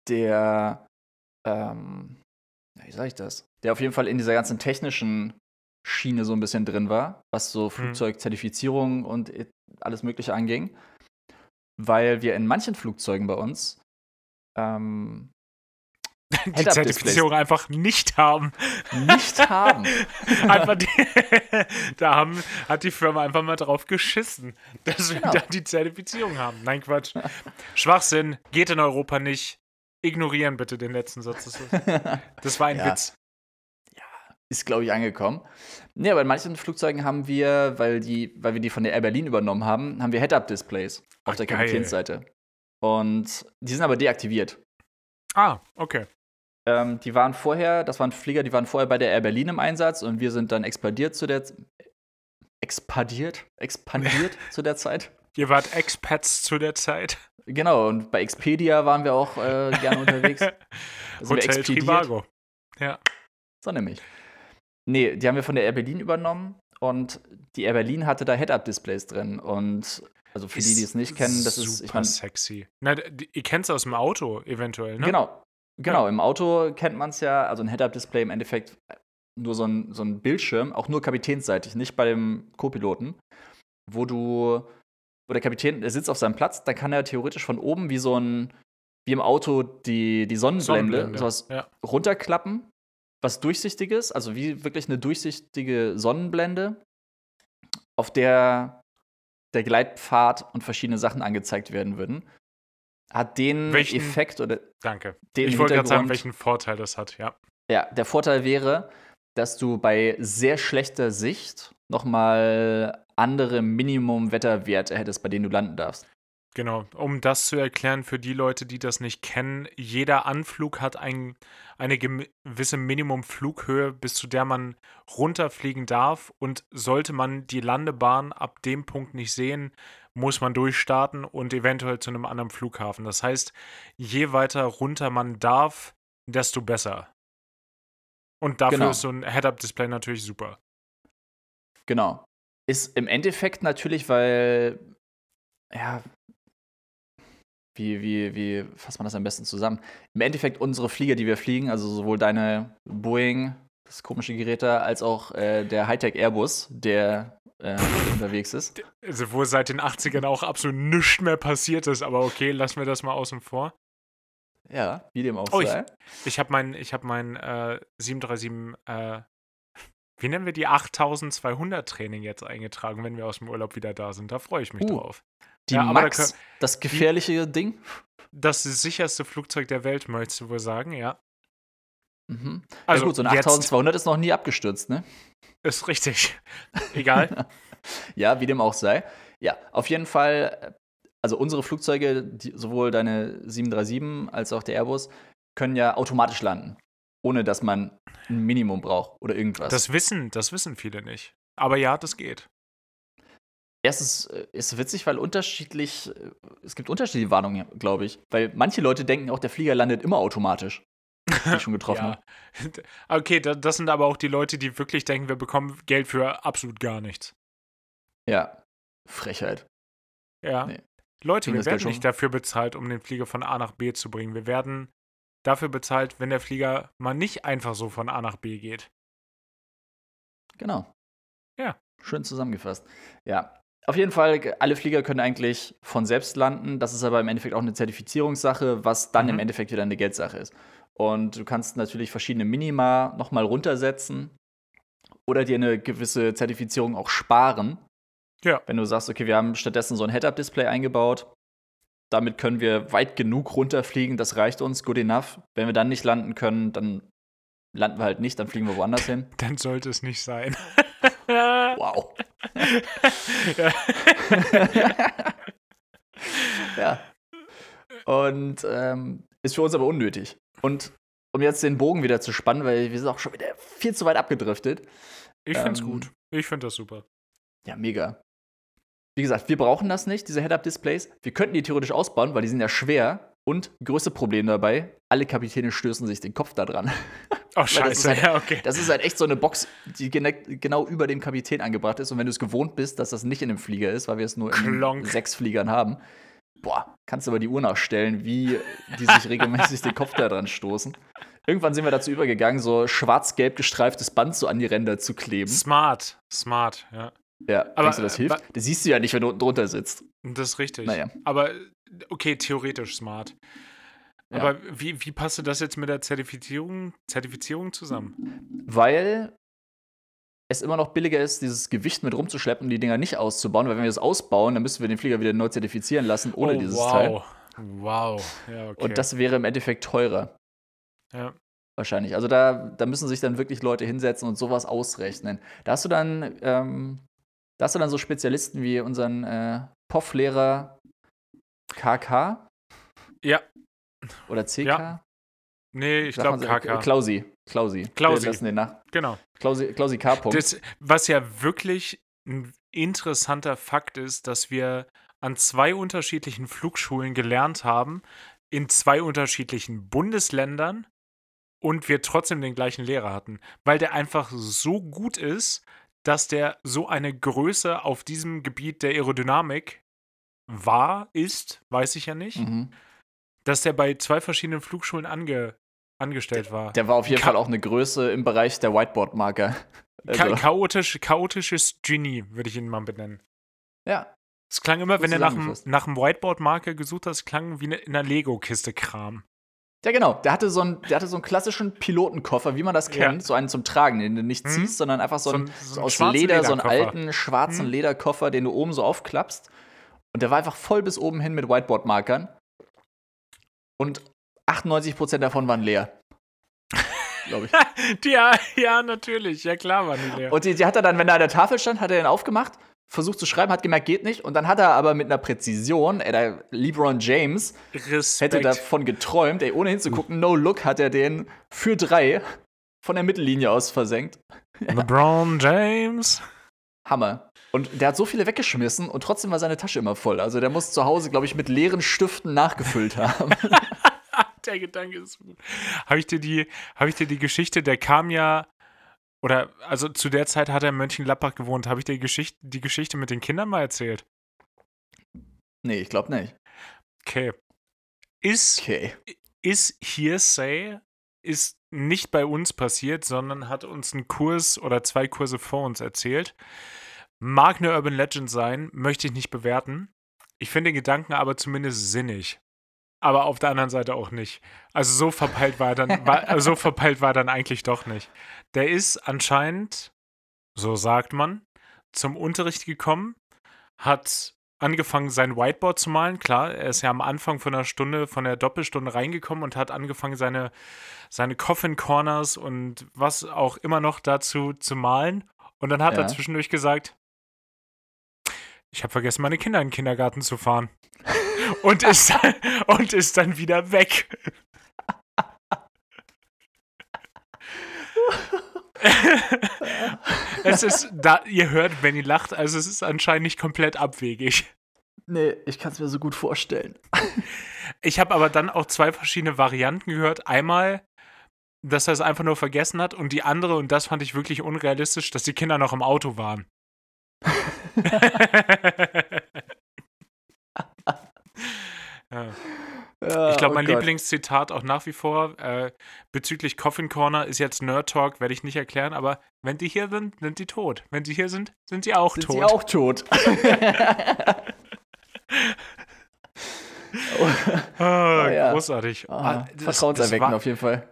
Der, ähm, wie sage ich das? Der auf jeden Fall in dieser ganzen technischen Schiene so ein bisschen drin war, was so hm. Flugzeugzertifizierung und alles Mögliche anging, weil wir in manchen Flugzeugen bei uns ähm, [LAUGHS] die Zertifizierung einfach nicht haben. Nicht haben. [LAUGHS] einfach die, [LAUGHS] da haben, hat die Firma einfach mal drauf geschissen, dass wir genau. da die Zertifizierung haben. Nein, Quatsch. Schwachsinn, geht in Europa nicht. Ignorieren bitte den letzten Satz. Das war [LAUGHS] ein ja. Witz ist, glaube ich, angekommen. Aber in manchen Flugzeugen haben wir, weil, die, weil wir die von der Air Berlin übernommen haben, haben wir Head-Up-Displays auf der Kapitänsseite. Und die sind aber deaktiviert. Ah, okay. Ähm, die waren vorher, das waren Flieger, die waren vorher bei der Air Berlin im Einsatz und wir sind dann expandiert zu der expandiert, expandiert [LAUGHS] zu der Zeit. Ihr wart Expats zu der Zeit. Genau, und bei Expedia waren wir auch äh, gerne unterwegs. [LAUGHS] Hotel Trivago. Ja. So nämlich. Nee, die haben wir von der Air Berlin übernommen und die Air Berlin hatte da Head-Up-Displays drin. Und also für ist die, die es nicht kennen, das ist. Super sexy. Na, ihr kennt es aus dem Auto eventuell, ne? Genau. Genau, ja. im Auto kennt man es ja, also ein Head-Up-Display im Endeffekt nur so ein, so ein Bildschirm, auch nur kapitänsseitig, nicht bei dem Co-Piloten, wo du, wo der Kapitän, der sitzt auf seinem Platz, dann kann er theoretisch von oben wie so ein, wie im Auto die, die Sonnenblende, Sonnenblende. sowas ja. runterklappen was Durchsichtiges, also wie wirklich eine durchsichtige Sonnenblende, auf der der Gleitpfad und verschiedene Sachen angezeigt werden würden. Hat den welchen, Effekt oder. Danke. ich wollte gerade sagen, welchen Vorteil das hat, ja. Ja, der Vorteil wäre, dass du bei sehr schlechter Sicht nochmal andere Minimum-Wetterwerte hättest, bei denen du landen darfst. Genau, um das zu erklären für die Leute, die das nicht kennen, jeder Anflug hat ein, eine gewisse Minimum-Flughöhe, bis zu der man runterfliegen darf. Und sollte man die Landebahn ab dem Punkt nicht sehen, muss man durchstarten und eventuell zu einem anderen Flughafen. Das heißt, je weiter runter man darf, desto besser. Und dafür genau. ist so ein Head-Up-Display natürlich super. Genau. Ist im Endeffekt natürlich, weil ja, wie, wie, wie fasst man das am besten zusammen? Im Endeffekt unsere Flieger, die wir fliegen, also sowohl deine Boeing, das komische Gerät da, als auch äh, der Hightech Airbus, der äh, unterwegs ist. Also wo seit den 80ern auch absolut nichts mehr passiert ist, aber okay, lassen wir das mal außen vor. Ja, wie dem auch oh, sei. Ich, ich habe mein, ich hab mein äh, 737, äh, wie nennen wir die 8200 Training jetzt eingetragen, wenn wir aus dem Urlaub wieder da sind. Da freue ich mich uh, drauf. Die ja, Max, da das gefährliche die, Ding? Das sicherste Flugzeug der Welt, möchtest du wohl sagen, ja. Mhm. Also ja gut, so ein 8200 ist noch nie abgestürzt, ne? Ist richtig. [LAUGHS] Egal. [LAUGHS] ja, wie dem auch sei. Ja, auf jeden Fall also unsere Flugzeuge, die, sowohl deine 737 als auch der Airbus, können ja automatisch landen, ohne dass man ein Minimum braucht oder irgendwas. Das wissen, das wissen viele nicht. Aber ja, das geht. Erstens äh, ist witzig, weil unterschiedlich, äh, es gibt unterschiedliche Warnungen, glaube ich. Weil manche Leute denken auch, der Flieger landet immer automatisch. Die ich schon [LAUGHS] getroffen ja. habe. [LAUGHS] Okay, das sind aber auch die Leute, die wirklich denken, wir bekommen Geld für absolut gar nichts. Ja, Frechheit. Ja. Nee. Leute, wir werden nicht dafür bezahlt, um den Flieger von A nach B zu bringen. Wir werden dafür bezahlt, wenn der Flieger mal nicht einfach so von A nach B geht. Genau. Ja. Schön zusammengefasst. Ja. Auf jeden Fall, alle Flieger können eigentlich von selbst landen. Das ist aber im Endeffekt auch eine Zertifizierungssache, was dann mhm. im Endeffekt wieder eine Geldsache ist. Und du kannst natürlich verschiedene Minima nochmal runtersetzen oder dir eine gewisse Zertifizierung auch sparen. Ja. Wenn du sagst, okay, wir haben stattdessen so ein Head-Up-Display eingebaut, damit können wir weit genug runterfliegen, das reicht uns, good enough. Wenn wir dann nicht landen können, dann landen wir halt nicht, dann fliegen wir woanders hin. [LAUGHS] Dann sollte es nicht sein. [LAUGHS] wow. [LAUGHS] ja. Und ähm, ist für uns aber unnötig. Und um jetzt den Bogen wieder zu spannen, weil wir sind auch schon wieder viel zu weit abgedriftet. Ich find's ähm, gut. Ich find das super. Ja, mega. Wie gesagt, wir brauchen das nicht, diese Head-Up-Displays. Wir könnten die theoretisch ausbauen, weil die sind ja schwer. Und größte Problem dabei, alle Kapitäne stößen sich den Kopf da dran. [LAUGHS] Oh, scheiße, halt, ja, okay. Das ist halt echt so eine Box, die genau über dem Kapitän angebracht ist. Und wenn du es gewohnt bist, dass das nicht in einem Flieger ist, weil wir es nur in sechs Fliegern haben, boah, kannst du aber die Uhr nachstellen, wie die sich [LAUGHS] regelmäßig den Kopf da dran stoßen. Irgendwann sind wir dazu übergegangen, so schwarz-gelb gestreiftes Band so an die Ränder zu kleben. Smart, smart, ja. Ja, aber denkst du, das hilft? Das siehst du ja nicht, wenn du unten drunter sitzt. Das ist richtig. Naja. Aber okay, theoretisch smart. Ja. Aber wie, wie passt das jetzt mit der Zertifizierung, Zertifizierung zusammen? Weil es immer noch billiger ist, dieses Gewicht mit rumzuschleppen und die Dinger nicht auszubauen, weil wenn wir das ausbauen, dann müssen wir den Flieger wieder neu zertifizieren lassen ohne oh, dieses wow. Teil. Wow. Ja, okay. Und das wäre im Endeffekt teurer. Ja. Wahrscheinlich. Also da, da müssen sich dann wirklich Leute hinsetzen und sowas ausrechnen. Da hast du dann, ähm, da hast du dann so Spezialisten wie unseren äh, POF-Lehrer KK. Ja. Oder CK? Ja. Nee, ich glaube KK. Klausi. Klausi. Klausi. Wir den nach. Genau. Klausi, Klausi K. Das, was ja wirklich ein interessanter Fakt ist, dass wir an zwei unterschiedlichen Flugschulen gelernt haben, in zwei unterschiedlichen Bundesländern und wir trotzdem den gleichen Lehrer hatten, weil der einfach so gut ist, dass der so eine Größe auf diesem Gebiet der Aerodynamik war, ist, weiß ich ja nicht, mhm. dass der bei zwei verschiedenen Flugschulen ange, angestellt war. Der war auf jeden Ka Fall auch eine Größe im Bereich der Whiteboard-Marker. [LAUGHS] Also. chaotisch, chaotisches Genie, würde ich ihn mal benennen. Ja. Es klang immer, wenn er nach, nach einem Whiteboard-Marker gesucht hat, es klang wie eine, in einer Lego-Kiste Kram. Ja, genau. Der hatte, so einen, der hatte so einen klassischen Pilotenkoffer, wie man das kennt. Ja. So einen zum Tragen, den du nicht hm. ziehst, sondern einfach so, ein, so, so, so aus Leder, so einen alten schwarzen hm. Lederkoffer, den du oben so aufklappst. Und der war einfach voll bis oben hin mit Whiteboard-Markern. Und 98% davon waren leer. Glaube ich. [LAUGHS] ja, ja, natürlich. Ja, klar waren die leer. Und die, die hat er dann, wenn er an der Tafel stand, hat er den aufgemacht versucht zu schreiben, hat gemerkt, geht nicht. Und dann hat er aber mit einer Präzision, ey, der LeBron James Respekt. hätte davon geträumt, ey, ohne hinzugucken, no look, hat er den für drei von der Mittellinie aus versenkt. [LAUGHS] LeBron James. Hammer. Und der hat so viele weggeschmissen und trotzdem war seine Tasche immer voll. Also der muss zu Hause, glaube ich, mit leeren Stiften nachgefüllt haben. [LAUGHS] der Gedanke ist gut. Habe ich, dir die, hab ich dir die Geschichte, der kam ja oder, also zu der Zeit hat er in Mönchengladbach gewohnt. Habe ich dir Geschichte, die Geschichte mit den Kindern mal erzählt? Nee, ich glaube nicht. Okay. Ist, okay. ist Hearsay, ist nicht bei uns passiert, sondern hat uns einen Kurs oder zwei Kurse vor uns erzählt. Mag eine Urban Legend sein, möchte ich nicht bewerten. Ich finde den Gedanken aber zumindest sinnig aber auf der anderen Seite auch nicht. Also so verpeilt war er dann, war, [LAUGHS] also so verpeilt war dann eigentlich doch nicht. Der ist anscheinend, so sagt man, zum Unterricht gekommen, hat angefangen, sein Whiteboard zu malen. Klar, er ist ja am Anfang von der Stunde, von der Doppelstunde reingekommen und hat angefangen, seine, seine Coffin Corners und was auch immer noch dazu zu malen. Und dann hat ja. er zwischendurch gesagt, ich habe vergessen, meine Kinder in den Kindergarten zu fahren. [LAUGHS] und, ist dann, und ist dann wieder weg. es ist, da, ihr hört, wenn ihr lacht, also es ist anscheinend nicht komplett abwegig. Nee, ich kann es mir so gut vorstellen. ich habe aber dann auch zwei verschiedene Varianten gehört. Einmal, dass er es einfach nur vergessen hat und die andere, und das fand ich wirklich unrealistisch, dass die Kinder noch im Auto waren. [LAUGHS] [LAUGHS] ja. Ja, ich glaube, mein oh Lieblingszitat auch nach wie vor äh, bezüglich Coffin Corner ist jetzt Nerd Talk, werde ich nicht erklären, aber wenn die hier sind, sind die tot. Wenn sie hier sind, sind sie auch sind tot. Sind sie auch tot. oh, [LAUGHS] [LAUGHS] oh, ja. Großartig. Oh, Vertrauenserweckend auf jeden Fall.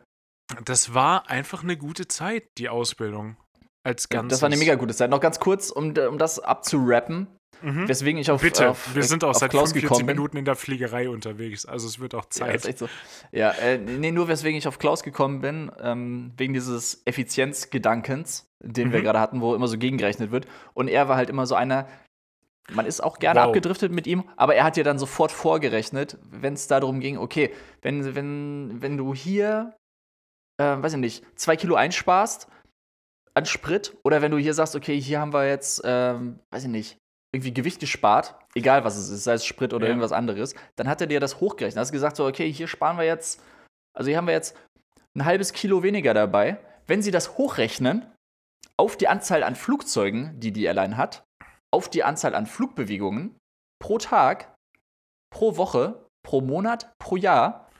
Das war einfach eine gute Zeit, die Ausbildung. Als Ganzes. Das war eine mega gute Zeit. Noch ganz kurz, um, um das abzurappen. Mhm. Weswegen ich auf, Bitte, auf, wir sind auch seit Klaus 45 Minuten in der Fliegerei unterwegs, also es wird auch Zeit. Ja, so. Ja, äh, nee, nur weswegen ich auf Klaus gekommen bin, ähm, wegen dieses Effizienzgedankens, den mhm. wir gerade hatten, wo immer so gegengerechnet wird. Und er war halt immer so einer, man ist auch gerne wow. abgedriftet mit ihm, aber er hat ja dann sofort vorgerechnet, wenn es darum ging, okay, wenn, wenn, wenn du hier, äh, weiß ich nicht, zwei Kilo einsparst an Sprit, oder wenn du hier sagst, okay, hier haben wir jetzt, ähm, weiß ich nicht, irgendwie Gewicht gespart, egal was es ist, sei es Sprit oder ja. irgendwas anderes, dann hat er dir das hochgerechnet. Hast gesagt, so, okay, hier sparen wir jetzt, also hier haben wir jetzt ein halbes Kilo weniger dabei. Wenn sie das hochrechnen auf die Anzahl an Flugzeugen, die die Airline hat, auf die Anzahl an Flugbewegungen pro Tag, pro Woche, pro Monat, pro Jahr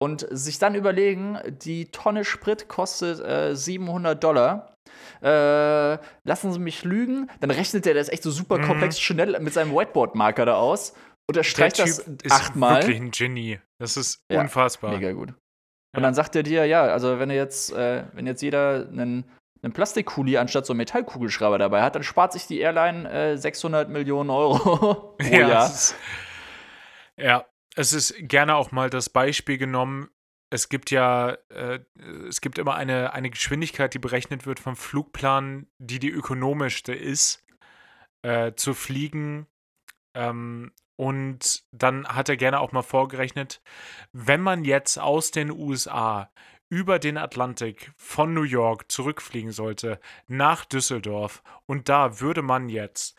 und sich dann überlegen, die Tonne Sprit kostet äh, 700 Dollar äh, lassen Sie mich lügen. Dann rechnet er das echt so super mhm. komplex schnell mit seinem Whiteboard-Marker da aus. Und er streicht das ist achtmal. wirklich ein Genie. Das ist ja, unfassbar. Mega gut. Und ja. dann sagt er dir, ja, also wenn jetzt, äh, wenn jetzt jeder einen, einen Plastikkuli anstatt so einen Metallkugelschreiber dabei hat, dann spart sich die Airline äh, 600 Millionen Euro [LAUGHS] pro ja, Jahr. Es ist, ja, es ist gerne auch mal das Beispiel genommen, es gibt ja, äh, es gibt immer eine, eine Geschwindigkeit, die berechnet wird vom Flugplan, die die ökonomischste ist, äh, zu fliegen. Ähm, und dann hat er gerne auch mal vorgerechnet, wenn man jetzt aus den USA über den Atlantik von New York zurückfliegen sollte nach Düsseldorf und da würde man jetzt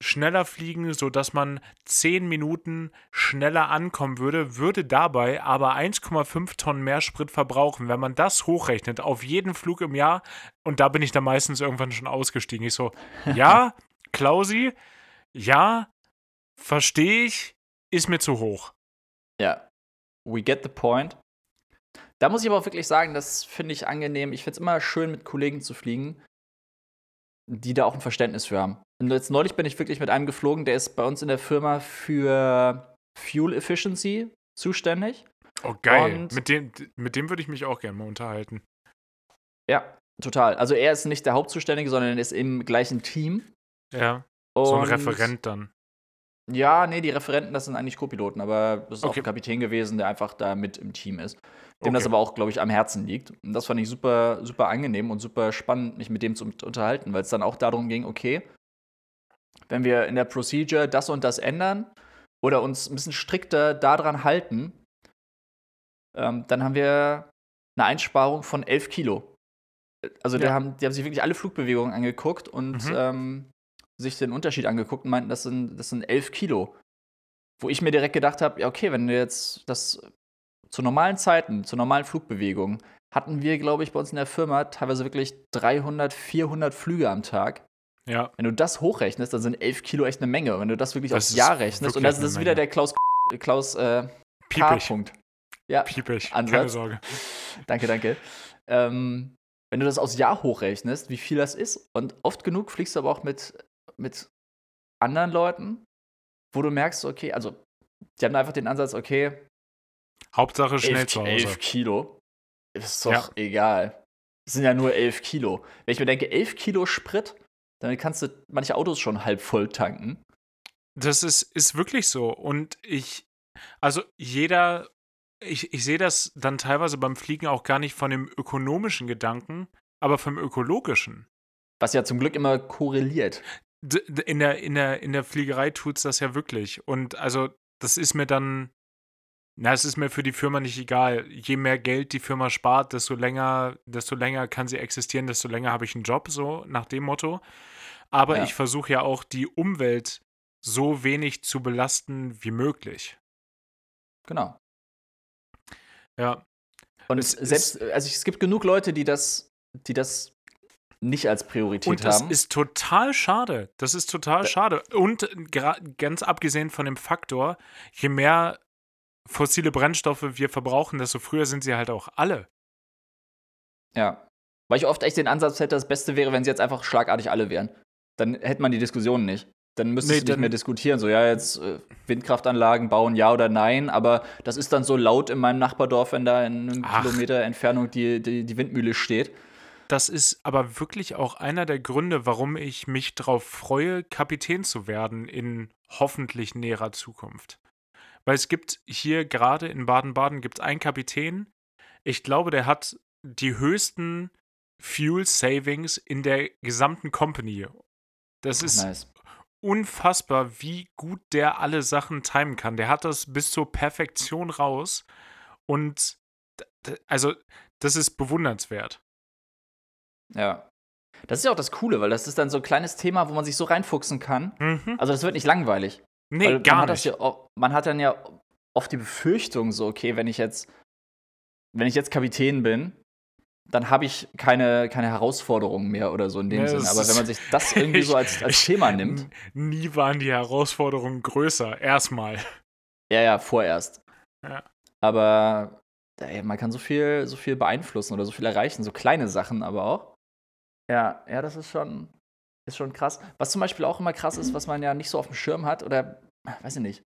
schneller fliegen, sodass man 10 Minuten schneller ankommen würde, würde dabei aber 1,5 Tonnen mehr Sprit verbrauchen. Wenn man das hochrechnet auf jeden Flug im Jahr, und da bin ich dann meistens irgendwann schon ausgestiegen. Ich so, [LAUGHS] ja, Klausi, ja, verstehe ich, ist mir zu hoch. Ja, we get the point. Da muss ich aber auch wirklich sagen, das finde ich angenehm. Ich finde es immer schön, mit Kollegen zu fliegen, die da auch ein Verständnis für haben. Und jetzt neulich bin ich wirklich mit einem geflogen, der ist bei uns in der Firma für Fuel Efficiency zuständig. Oh, geil. Und mit dem, mit dem würde ich mich auch gerne mal unterhalten. Ja, total. Also er ist nicht der Hauptzuständige, sondern er ist im gleichen Team. Ja. Und so ein Referent dann. Ja, nee, die Referenten, das sind eigentlich Co-Piloten, aber das ist okay. auch ein Kapitän gewesen, der einfach da mit im Team ist. Dem okay. das aber auch, glaube ich, am Herzen liegt. Und das fand ich super, super angenehm und super spannend, mich mit dem zu unterhalten, weil es dann auch darum ging, okay, wenn wir in der Procedure das und das ändern oder uns ein bisschen strikter daran halten, ähm, dann haben wir eine Einsparung von 11 Kilo. Also ja. die, haben, die haben sich wirklich alle Flugbewegungen angeguckt und mhm. ähm, sich den Unterschied angeguckt und meinten, das sind, das sind 11 Kilo. Wo ich mir direkt gedacht habe, ja, okay, wenn du jetzt das zu normalen Zeiten, zu normalen Flugbewegungen, hatten wir, glaube ich, bei uns in der Firma teilweise wirklich 300, 400 Flüge am Tag. Ja. Wenn du das hochrechnest, dann sind 11 Kilo echt eine Menge. Wenn du das wirklich das aufs Jahr rechnest, und das, das ist wieder der Klaus, Klaus äh, Punkt. Ja, Piepig. Ansatz. keine Sorge. Danke, danke. Ähm, wenn du das aufs Jahr hochrechnest, wie viel das ist, und oft genug fliegst du aber auch mit, mit anderen Leuten, wo du merkst, okay, also die haben einfach den Ansatz, okay. Hauptsache schnell 11, zu Hause. 11 Kilo. Ist doch ja. egal. Das sind ja nur 11 Kilo. Wenn ich mir denke, 11 Kilo Sprit, damit kannst du manche Autos schon halb voll tanken. Das ist, ist wirklich so. Und ich, also jeder, ich, ich sehe das dann teilweise beim Fliegen auch gar nicht von dem ökonomischen Gedanken, aber vom ökologischen. Was ja zum Glück immer korreliert. in der, in der, in der Fliegerei tut es das ja wirklich. Und also, das ist mir dann, na, es ist mir für die Firma nicht egal. Je mehr Geld die Firma spart, desto länger, desto länger kann sie existieren, desto länger habe ich einen Job, so nach dem Motto. Aber ja. ich versuche ja auch die Umwelt so wenig zu belasten wie möglich. Genau. Ja. Und es selbst, also es gibt genug Leute, die das, die das nicht als Priorität und das haben. ist total schade. Das ist total da schade. Und ganz abgesehen von dem Faktor, je mehr fossile Brennstoffe wir verbrauchen, desto früher sind sie halt auch alle. Ja. Weil ich oft echt den Ansatz hätte, das Beste wäre, wenn sie jetzt einfach schlagartig alle wären. Dann hätte man die Diskussion nicht. Dann müsstest nee, du nicht mehr diskutieren, so ja, jetzt äh, Windkraftanlagen bauen, ja oder nein, aber das ist dann so laut in meinem Nachbardorf, wenn da in einem Ach. Kilometer Entfernung die, die, die Windmühle steht. Das ist aber wirklich auch einer der Gründe, warum ich mich darauf freue, Kapitän zu werden in hoffentlich näherer Zukunft. Weil es gibt hier gerade in Baden-Baden gibt einen Kapitän, ich glaube, der hat die höchsten Fuel Savings in der gesamten Company. Das ist nice. unfassbar, wie gut der alle Sachen timen kann. Der hat das bis zur Perfektion raus und also das ist bewundernswert. Ja. Das ist ja auch das Coole, weil das ist dann so ein kleines Thema, wo man sich so reinfuchsen kann. Mhm. Also das wird nicht langweilig. Nee, weil gar man nicht. Ja, man hat dann ja oft die Befürchtung so, okay, wenn ich jetzt, wenn ich jetzt Kapitän bin, dann habe ich keine, keine Herausforderungen mehr oder so in dem ja, Sinne. Aber wenn man sich das [LAUGHS] irgendwie so als, als Thema nimmt. Nie waren die Herausforderungen größer, erstmal. Ja, ja, vorerst. Ja. Aber ey, man kann so viel, so viel beeinflussen oder so viel erreichen, so kleine Sachen aber auch. Ja, ja, das ist schon, ist schon krass. Was zum Beispiel auch immer krass ist, was man ja nicht so auf dem Schirm hat, oder weiß ich nicht.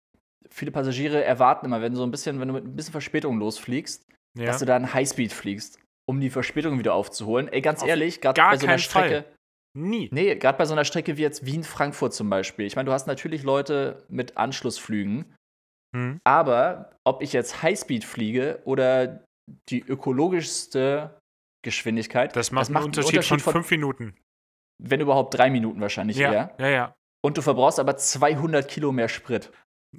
Viele Passagiere erwarten immer, wenn du so ein bisschen, wenn du mit ein bisschen Verspätung losfliegst, ja. dass du da einen Highspeed fliegst, um die Verspätung wieder aufzuholen. Ey, ganz auf ehrlich, gerade bei so einer Strecke. Fall. Nie. Nee, gerade bei so einer Strecke wie jetzt Wien-Frankfurt zum Beispiel. Ich meine, du hast natürlich Leute mit Anschlussflügen. Hm. Aber ob ich jetzt Highspeed fliege oder die ökologischste Geschwindigkeit. Das macht, das macht einen, Unterschied einen Unterschied, von fünf Minuten. Wenn überhaupt drei Minuten wahrscheinlich ja, eher. Ja, ja. Und du verbrauchst aber 200 Kilo mehr Sprit.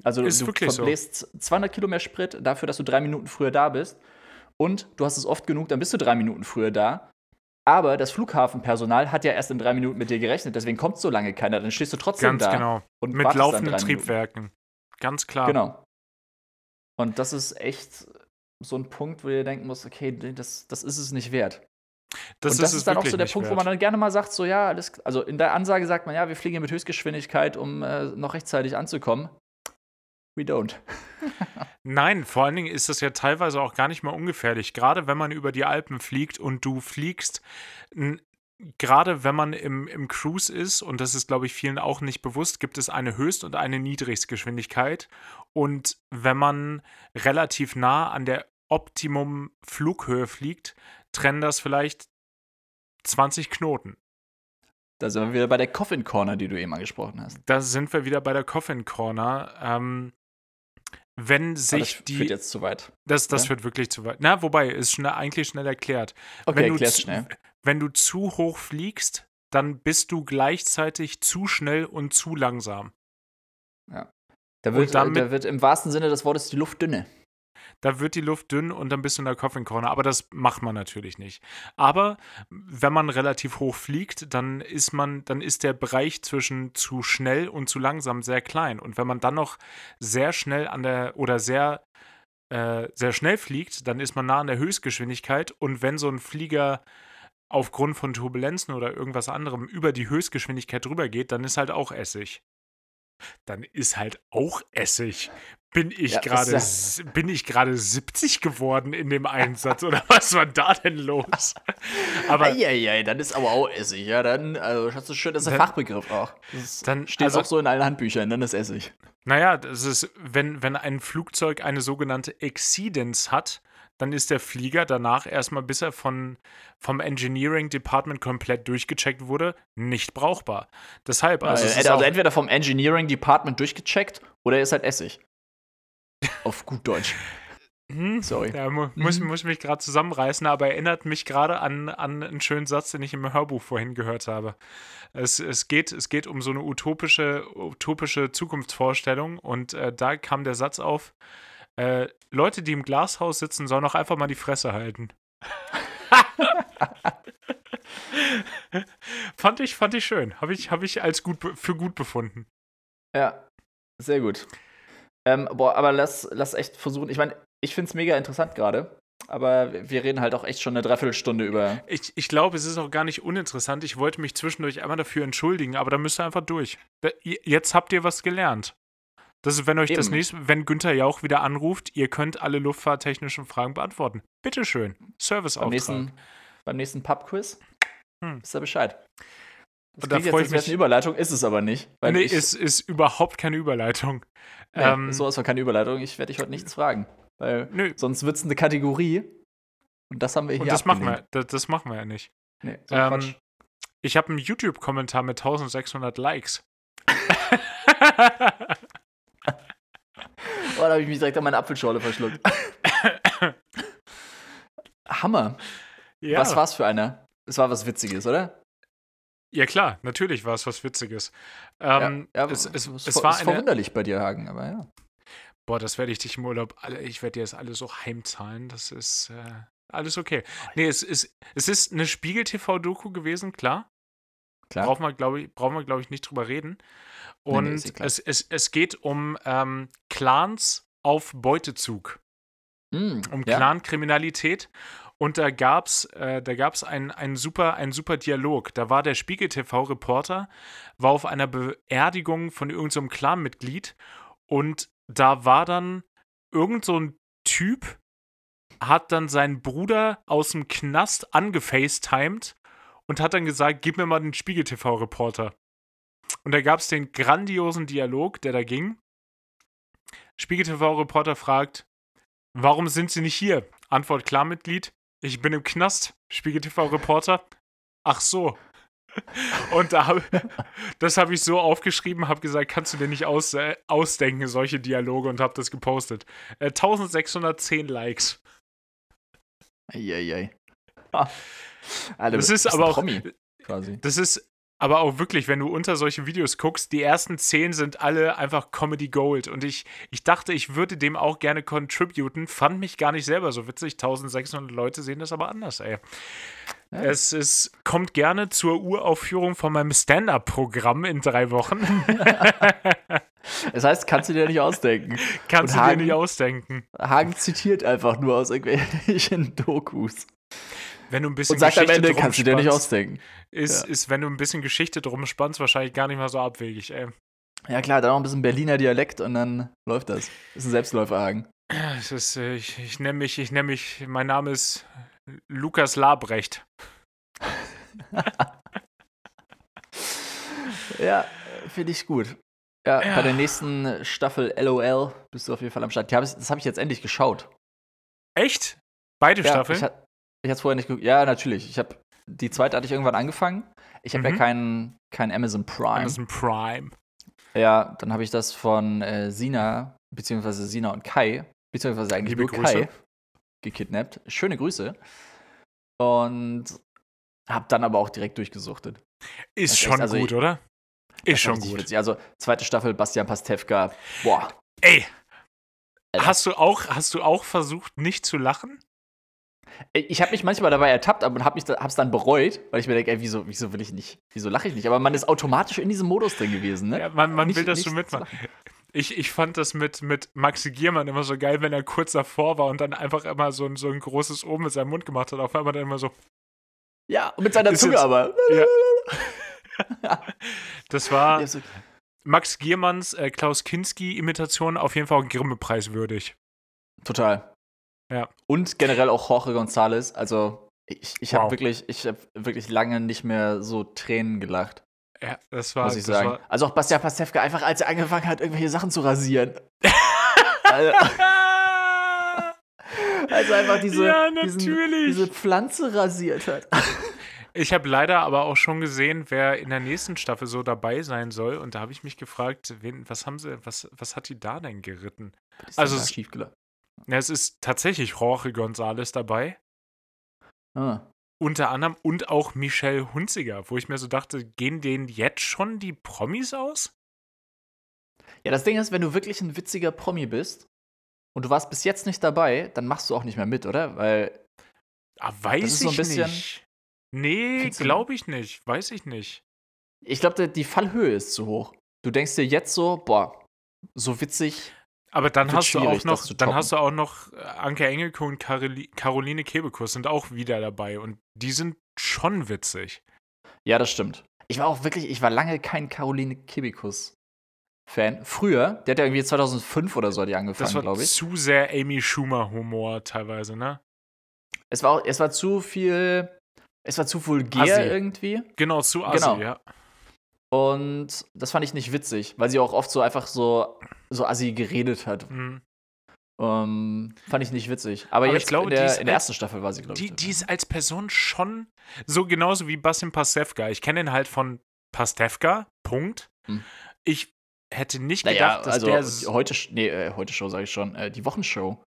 Also ist du verbläst so. 200 Kilo mehr Sprit dafür, dass du drei Minuten früher da bist. Und du hast es oft genug, dann bist du drei Minuten früher da. Aber das Flughafenpersonal hat ja erst in drei Minuten mit dir gerechnet, deswegen kommt so lange keiner. Dann stehst du trotzdem Ganz da. genau. Und mit laufenden Triebwerken. Ganz klar. Genau. Und das ist echt so ein Punkt, wo ihr denken muss, okay, das, das ist es nicht wert. Das und das ist, ist dann auch so der Punkt, wert. wo man dann gerne mal sagt, so ja, alles, also in der Ansage sagt man, ja, wir fliegen mit Höchstgeschwindigkeit, um äh, noch rechtzeitig anzukommen. We don't. [LAUGHS] Nein, vor allen Dingen ist das ja teilweise auch gar nicht mal ungefährlich. Gerade wenn man über die Alpen fliegt und du fliegst, gerade wenn man im, im Cruise ist, und das ist, glaube ich, vielen auch nicht bewusst, gibt es eine Höchst- und eine Niedrigstgeschwindigkeit. Und wenn man relativ nah an der Optimum Flughöhe fliegt, trennen das vielleicht 20 Knoten. Da sind wir wieder bei der Coffin Corner, die du eben angesprochen hast. Da sind wir wieder bei der Coffin Corner. Ähm, wenn sich das die. Das führt jetzt zu weit. Das, das ja? führt wirklich zu weit. Na, wobei, ist schnell, eigentlich schnell erklärt. Okay, wenn, du zu, schnell. wenn du zu hoch fliegst, dann bist du gleichzeitig zu schnell und zu langsam. Ja. Da wird, damit, da wird im wahrsten Sinne des Wortes die Luft dünne. Da wird die Luft dünn und dann bist du in der Coffin Corner. Aber das macht man natürlich nicht. Aber wenn man relativ hoch fliegt, dann ist man, dann ist der Bereich zwischen zu schnell und zu langsam sehr klein. Und wenn man dann noch sehr schnell an der oder sehr äh, sehr schnell fliegt, dann ist man nah an der Höchstgeschwindigkeit. Und wenn so ein Flieger aufgrund von Turbulenzen oder irgendwas anderem über die Höchstgeschwindigkeit drüber geht, dann ist halt auch Essig dann ist halt auch Essig. Bin ich ja, gerade ja. bin ich gerade 70 geworden in dem Einsatz oder [LAUGHS] was war da denn los? [LAUGHS] Aber Eieiei, dann ist aber auch Essig, ja, dann also hast du schön, das ist ein Fachbegriff auch. Das dann steht also, auch so in allen Handbüchern, dann ist Essig. Naja, das ist wenn wenn ein Flugzeug eine sogenannte Exceedance hat, dann ist der Flieger danach erstmal, bis er von, vom Engineering Department komplett durchgecheckt wurde, nicht brauchbar. Deshalb, also. also, also entweder vom Engineering Department durchgecheckt oder er ist halt Essig. Auf gut Deutsch. Hm, Sorry. Mu muss, mhm. muss mich gerade zusammenreißen, aber erinnert mich gerade an, an einen schönen Satz, den ich im Hörbuch vorhin gehört habe. Es, es, geht, es geht um so eine utopische, utopische Zukunftsvorstellung und äh, da kam der Satz auf: äh, Leute, die im Glashaus sitzen, sollen auch einfach mal die Fresse halten. [LAUGHS] fand, ich, fand ich schön. Habe ich, hab ich als gut für gut befunden. Ja, sehr gut. Ähm, boah, aber lass, lass echt versuchen. Ich meine, ich finde es mega interessant gerade. Aber wir reden halt auch echt schon eine Dreiviertelstunde über. Ich, ich glaube, es ist auch gar nicht uninteressant. Ich wollte mich zwischendurch einmal dafür entschuldigen, aber da müsst ihr einfach durch. Da, jetzt habt ihr was gelernt. Das ist, wenn euch Eben. das nächste, wenn Günther Jauch wieder anruft, ihr könnt alle luftfahrttechnischen Fragen beantworten. Bitteschön. Serviceauftrag. Beim nächsten, beim nächsten Pub-Quiz hm. wisst ihr Bescheid. Das und da freue ich mich. eine Überleitung, ist es aber nicht. Weil nee, es ist überhaupt keine Überleitung. Nee, ähm, so ist keine Überleitung. Ich werde dich heute nichts fragen. Weil Nö. sonst wird es eine Kategorie. Und das haben wir hier. Und das machen wir, das, das, machen wir ja nicht. Nee, so ähm, ich habe einen YouTube-Kommentar mit 1600 Likes. [LAUGHS] Oh, da habe ich mich direkt an meine Apfelschorle verschluckt. [LAUGHS] Hammer. Ja. Was war's für einer? Es war was Witziges, oder? Ja, klar, natürlich war es was Witziges. Ähm, ja, ja, es, es, es, es war ist eine, verwunderlich bei dir, Hagen, aber ja. Boah, das werde ich dich im Urlaub, alle, ich werde dir das alles so heimzahlen. Das ist äh, alles okay. Nee, es ist, es ist eine Spiegel-TV-Doku gewesen, klar. Klar. Brauchen wir, glaube ich, brauchen wir, glaube ich, nicht drüber reden. Und nee, nee, es, es, es geht um ähm, Clans auf Beutezug. Mm, um ja. Clan-Kriminalität. Und da gab es äh, einen, einen, super, einen super Dialog. Da war der Spiegel-TV-Reporter, war auf einer Beerdigung von irgendeinem so Clan-Mitglied und da war dann irgend so ein Typ, hat dann seinen Bruder aus dem Knast angefacetimed und hat dann gesagt, gib mir mal den Spiegel-TV-Reporter. Und da gab es den grandiosen Dialog, der da ging. Spiegel TV-Reporter fragt, warum sind Sie nicht hier? Antwort Klarmitglied, ich bin im Knast. Spiegel TV-Reporter, ach so. Und da hab, das habe ich so aufgeschrieben, habe gesagt, kannst du dir nicht aus, äh, ausdenken, solche Dialoge und habe das gepostet. Äh, 1610 Likes. Eieiei. Ah. Alter, das ist aber auch. Promi, quasi. Das ist aber auch wirklich, wenn du unter solche Videos guckst, die ersten zehn sind alle einfach Comedy Gold. Und ich, ich dachte, ich würde dem auch gerne contributen, fand mich gar nicht selber so witzig. 1600 Leute sehen das aber anders, ey. Ja. Es ist, kommt gerne zur Uraufführung von meinem Stand-Up-Programm in drei Wochen. [LAUGHS] das heißt, kannst du dir nicht ausdenken. [LAUGHS] Kannst Und du Hagen, dir nicht ausdenken. Hagen zitiert einfach nur aus irgendwelchen [LAUGHS] Dokus. Wenn du ein bisschen Und sagt Geschichte am Ende, kannst du dir nicht ausdenken. Ist, ja. ist, wenn du ein bisschen Geschichte drum spannst, wahrscheinlich gar nicht mal so abwegig, ey. Ja, klar, dann noch ein bisschen Berliner Dialekt und dann läuft das. Ist ein Selbstläuferhagen. Ist, äh, ich, ich nenne mich, ich nenne mich, mein Name ist Lukas Labrecht. [LAUGHS] ja, finde ich gut. Ja, ja, bei der nächsten Staffel LOL bist du auf jeden Fall am Start. Das habe ich jetzt endlich geschaut. Echt? Beide ja, Staffeln? Ich, ich hatte es vorher nicht geguckt. Ja, natürlich. Ich habe die zweite hatte ich irgendwann angefangen. Ich habe mhm. ja keinen kein Amazon Prime. Amazon Prime. Ja, dann habe ich das von äh, Sina, beziehungsweise Sina und Kai, beziehungsweise eigentlich Liebe nur Grüße. Kai, gekidnappt. Schöne Grüße. Und habe dann aber auch direkt durchgesuchtet. Ist schon also gut, ich, oder? Ist schon gut. Witzig. Also zweite Staffel Bastian Pastewka. Boah. Ey. Alter. Hast du auch hast du auch versucht nicht zu lachen? Ich habe mich manchmal dabei ertappt, aber habe es dann bereut, weil ich mir denke, ey, wieso, wieso will ich nicht, wieso lache ich nicht? Aber man ist automatisch in diesem Modus drin gewesen, ne? Ja, man, man nicht, will das schon mitmachen. Ich, ich fand das mit, mit Maxi Giermann immer so geil, wenn er kurz davor war und dann einfach immer so ein, so ein großes O mit seinem Mund gemacht hat. Auf einmal dann immer so. Ja, und mit seiner Zunge jetzt, aber. Ja. [LAUGHS] das war ja, so. Max Giermanns äh, Klaus Kinski-Imitation auf jeden Fall auch Grimme-Preis würdig. Total. Ja. Und generell auch Jorge González. Also ich, ich habe wow. wirklich, ich habe wirklich lange nicht mehr so Tränen gelacht. Ja, das war. Muss ich sagen. Also auch Bastian Pastewka, einfach als er angefangen hat, irgendwelche Sachen zu rasieren. also, [LAUGHS] also, einfach diese, ja, diesen, diese Pflanze rasiert hat. Ich habe leider aber auch schon gesehen, wer in der nächsten Staffel so dabei sein soll. Und da habe ich mich gefragt, wen, was haben sie, was, was hat die da denn geritten? Was ist also schiefgelaufen? Es ist tatsächlich Jorge González dabei. Ah. Unter anderem und auch Michelle Hunziger, wo ich mir so dachte, gehen denen jetzt schon die Promis aus? Ja, das Ding ist, wenn du wirklich ein witziger Promi bist und du warst bis jetzt nicht dabei, dann machst du auch nicht mehr mit, oder? Weil. Ah, weiß so ich bisschen, nicht. Nee, glaube ich nicht. Weiß ich nicht. Ich glaube, die Fallhöhe ist zu hoch. Du denkst dir jetzt so, boah, so witzig. Aber dann hast du auch noch, dann hast du auch noch Anke Engelke und Caroline Kebekus sind auch wieder dabei und die sind schon witzig. Ja, das stimmt. Ich war auch wirklich, ich war lange kein Caroline Kebekus Fan. Früher, der hat ja irgendwie 2005 oder so die angefangen, glaube ich. Zu sehr Amy Schumer Humor teilweise, ne? Es war auch, es war zu viel, es war zu vulgär Assi. irgendwie. Genau, zu assi, genau. ja. Und das fand ich nicht witzig, weil sie auch oft so einfach so, so assi geredet hat. Mhm. Um, ähm, fand ich nicht witzig. Aber, Aber jetzt ich glaube, in, der, in der ersten Staffel war sie, glaube ich. Die, die ist als Person schon so genauso wie Basim Pastewka. Ich kenne ihn halt von Pastewka, Punkt. Hm. Ich hätte nicht naja, gedacht, dass also der. Heute, nee, äh, heute Show sage ich schon, äh, die Wochenshow.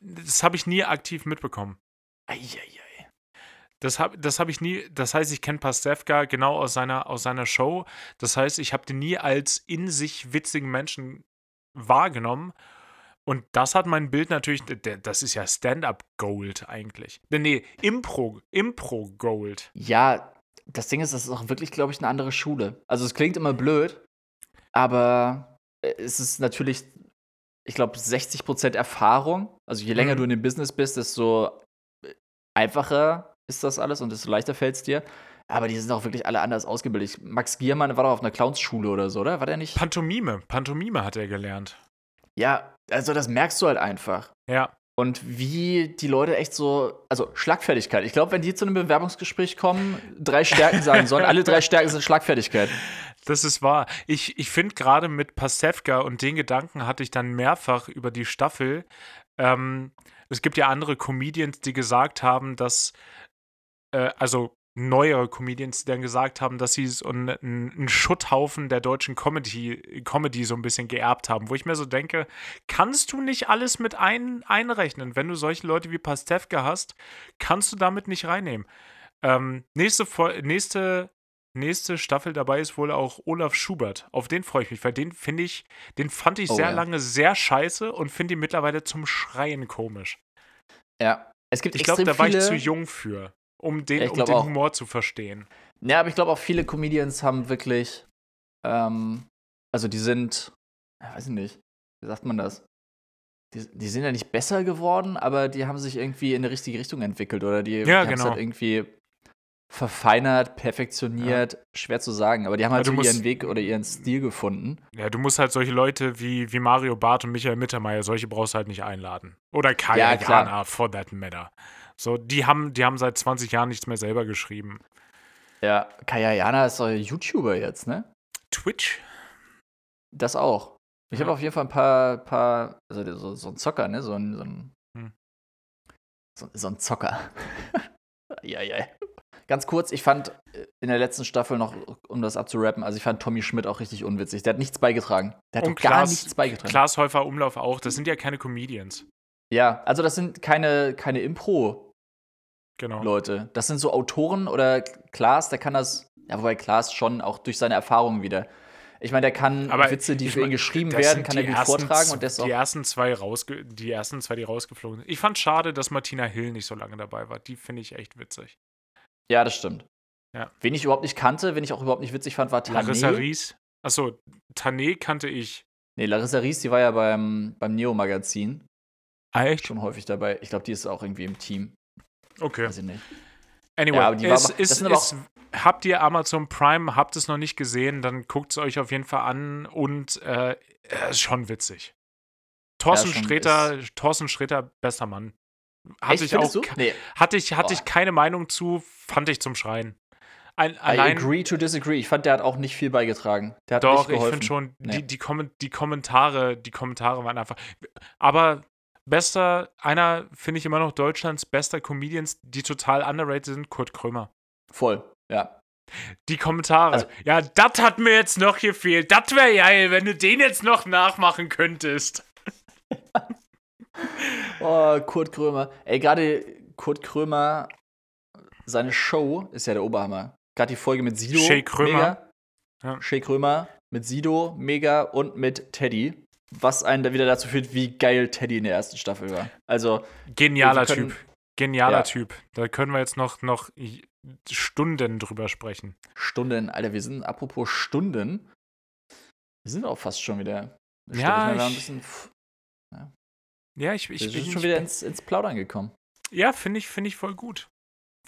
Das habe ich nie aktiv mitbekommen. Eieiei. Das habe das hab ich nie, das heißt, ich kenne Pastewka genau aus seiner, aus seiner Show. Das heißt, ich habe den nie als in sich witzigen Menschen wahrgenommen. Und das hat mein Bild natürlich, das ist ja Stand-up-Gold eigentlich. Nee, Impro, Impro-Gold. Ja, das Ding ist, das ist auch wirklich, glaube ich, eine andere Schule. Also es klingt immer blöd, aber es ist natürlich, ich glaube, 60% Erfahrung. Also je länger mhm. du in dem Business bist, desto einfacher ist das alles und desto leichter fällt es dir. Aber die sind auch wirklich alle anders ausgebildet. Max Giermann war doch auf einer Clownsschule oder so, oder? War der nicht? Pantomime. Pantomime hat er gelernt. Ja, also das merkst du halt einfach. Ja. Und wie die Leute echt so, also Schlagfertigkeit. Ich glaube, wenn die zu einem Bewerbungsgespräch kommen, drei Stärken sagen sollen, alle drei Stärken sind Schlagfertigkeit. Das ist wahr. Ich, ich finde gerade mit Pasewka und den Gedanken hatte ich dann mehrfach über die Staffel. Ähm, es gibt ja andere Comedians, die gesagt haben, dass äh, also neue Comedians, die dann gesagt haben, dass sie so einen, einen Schutthaufen der deutschen Comedy, Comedy so ein bisschen geerbt haben, wo ich mir so denke, kannst du nicht alles mit ein, einrechnen? Wenn du solche Leute wie Pastewka hast, kannst du damit nicht reinnehmen. Ähm, nächste, nächste, nächste Staffel dabei ist wohl auch Olaf Schubert. Auf den freue ich mich, weil den finde ich, den fand ich oh, sehr ja. lange sehr scheiße und finde ihn mittlerweile zum Schreien komisch. Ja, es gibt Ich glaube, da war ich zu jung für um den, ja, um den Humor zu verstehen. Ja, aber ich glaube auch viele Comedians haben wirklich, ähm, also die sind, ich weiß nicht, wie sagt man das? Die, die, sind ja nicht besser geworden, aber die haben sich irgendwie in die richtige Richtung entwickelt oder die, ja, die genau. haben halt irgendwie verfeinert, perfektioniert, ja. schwer zu sagen, aber die haben halt ja, so musst, ihren Weg oder ihren Stil gefunden. Ja, du musst halt solche Leute wie, wie Mario Barth und Michael Mittermeier, solche brauchst du halt nicht einladen. Oder Kaya ja, Jana, for that matter. So, die haben, die haben seit 20 Jahren nichts mehr selber geschrieben. Ja, Kaya Jana ist doch YouTuber jetzt, ne? Twitch? Das auch. Ich habe auf jeden Fall ein paar, paar also so, so ein Zocker, ne? So ein, so ein, hm. so, so, ein Zocker. [LAUGHS] ja, ja. Ganz kurz, ich fand äh, in der letzten Staffel noch, um das abzurappen, also ich fand Tommy Schmidt auch richtig unwitzig. Der hat nichts beigetragen. Der hat gar nichts beigetragen. Klaas Häufer Umlauf auch. Das sind ja keine Comedians. Ja, also das sind keine, keine Impro- genau. Leute. Das sind so Autoren oder Klaas, der kann das, ja, wobei Klaas schon auch durch seine Erfahrungen wieder. Ich meine, der kann Aber Witze, die für ihn geschrieben werden, kann er gut vortragen und das die ersten zwei rausge die ersten zwei, die rausgeflogen sind. Ich fand schade, dass Martina Hill nicht so lange dabei war. Die finde ich echt witzig. Ja, das stimmt. Ja. Wen ich überhaupt nicht kannte, wen ich auch überhaupt nicht witzig fand, war Tané. Larissa Ries. Achso, Tané kannte ich. Nee, Larissa Ries, die war ja beim, beim Neo-Magazin. Ah, echt? Schon häufig dabei. Ich glaube, die ist auch irgendwie im Team. Okay. Ich nicht. Anyway, ja, es, aber, ist, ist, habt ihr Amazon Prime, habt es noch nicht gesehen, dann guckt es euch auf jeden Fall an und äh, ist schon witzig. Thorsten ja, Sträter, Thorsten Sträter, bester Mann. Hatte Echt, ich auch, nee. hatte ich, hatte ich keine Meinung zu, fand ich zum Schreien. Ein, allein, I agree to disagree. Ich fand, der hat auch nicht viel beigetragen. Der hat doch, ich finde schon, nee. die, die, Kom die, Kommentare, die Kommentare waren einfach. Aber bester, einer, finde ich immer noch Deutschlands bester Comedians, die total underrated sind, Kurt Krömer. Voll, ja. Die Kommentare. Also, ja, das hat mir jetzt noch gefehlt. Das wäre geil, wenn du den jetzt noch nachmachen könntest. [LAUGHS] oh, Kurt Krömer. Ey, gerade Kurt Krömer, seine Show ist ja der Oberhammer. Gerade die Folge mit Sido. Shay Krömer. Mega. Ja. Shay Krömer mit Sido, mega und mit Teddy. Was einen da wieder dazu führt, wie geil Teddy in der ersten Staffel war. Also. Genialer können, Typ. Genialer ja. Typ. Da können wir jetzt noch, noch Stunden drüber sprechen. Stunden, Alter, wir sind, apropos Stunden, wir sind auch fast schon wieder. Ja, ich, bisschen, ja. ja, ich, ich, wir sind ich, schon wieder ins, ins Plaudern gekommen. Ja, finde ich, finde ich voll gut.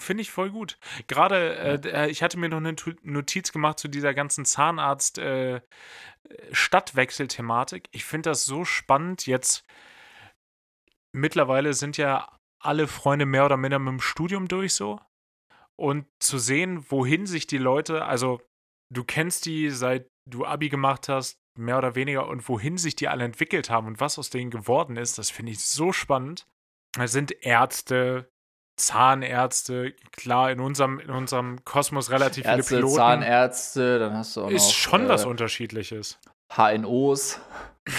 Finde ich voll gut. Gerade, äh, ich hatte mir noch eine Notiz gemacht zu dieser ganzen Zahnarzt-Stadtwechsel-Thematik. Äh, ich finde das so spannend. Jetzt mittlerweile sind ja alle Freunde mehr oder minder mit dem Studium durch so. Und zu sehen, wohin sich die Leute, also du kennst die, seit du Abi gemacht hast, mehr oder weniger, und wohin sich die alle entwickelt haben und was aus denen geworden ist, das finde ich so spannend. Es sind Ärzte, Zahnärzte, klar, in unserem, in unserem Kosmos relativ Ärzte, viele Piloten. Zahnärzte, dann hast du auch Ist noch, schon äh, was Unterschiedliches. HNOs. [LAUGHS]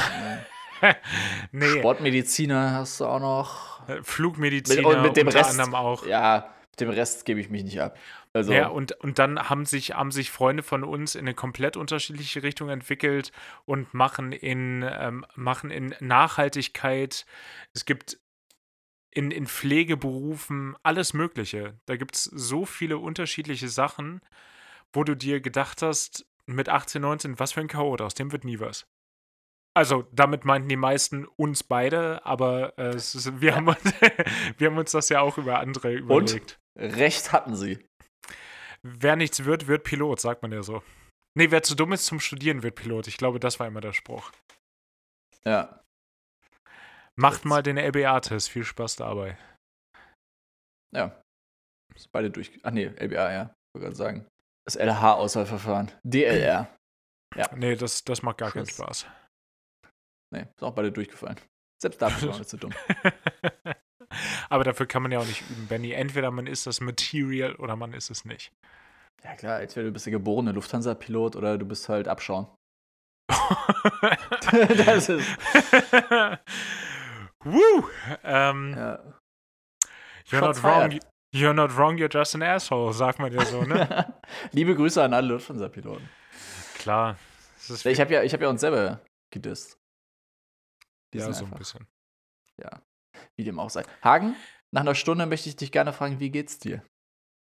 nee. Sportmediziner hast du auch noch. Flugmediziner mit, und mit dem unter Rest, anderem auch. Ja, mit dem Rest gebe ich mich nicht ab. Also. Ja, und, und dann haben sich, haben sich Freunde von uns in eine komplett unterschiedliche Richtung entwickelt und machen in, ähm, machen in Nachhaltigkeit. Es gibt in, in Pflegeberufen alles Mögliche. Da gibt es so viele unterschiedliche Sachen, wo du dir gedacht hast, mit 18, 19, was für ein Chaot, aus dem wird nie was. Also, damit meinten die meisten uns beide, aber äh, ist, wir, haben, [LAUGHS] wir haben uns das ja auch über andere überlegt. Und recht hatten sie. Wer nichts wird, wird Pilot, sagt man ja so. Nee, wer zu dumm ist zum Studieren, wird Pilot. Ich glaube, das war immer der Spruch. Ja. Macht mal den LBA-Test. Viel Spaß dabei. Ja. Ist beide durch. Ach nee, LBA, ja. Ich wollte gerade sagen. Das LH-Auswahlverfahren. DLR. Ja. Nee, das, das macht gar keinen Spaß. Nee, ist auch beide durchgefallen. Selbst dafür war man zu dumm. [LAUGHS] Aber dafür kann man ja auch nicht üben, Benny. Entweder man ist das Material oder man ist es nicht. Ja klar, entweder du bist der geborene Lufthansa-Pilot oder du bist halt Abschauen. [LAUGHS] [LAUGHS] das ist. Woo! Ähm, ja. You're not wrong. You're not wrong, you're just an asshole, sagt man ja so, ne? [LAUGHS] Liebe Grüße an alle Lufthansa-Piloten. Klar. ich habe ja, hab ja uns selber gedisst. ja, so ein bisschen. Ja. Wie dem auch sei. Hagen, nach einer Stunde möchte ich dich gerne fragen, wie geht's dir?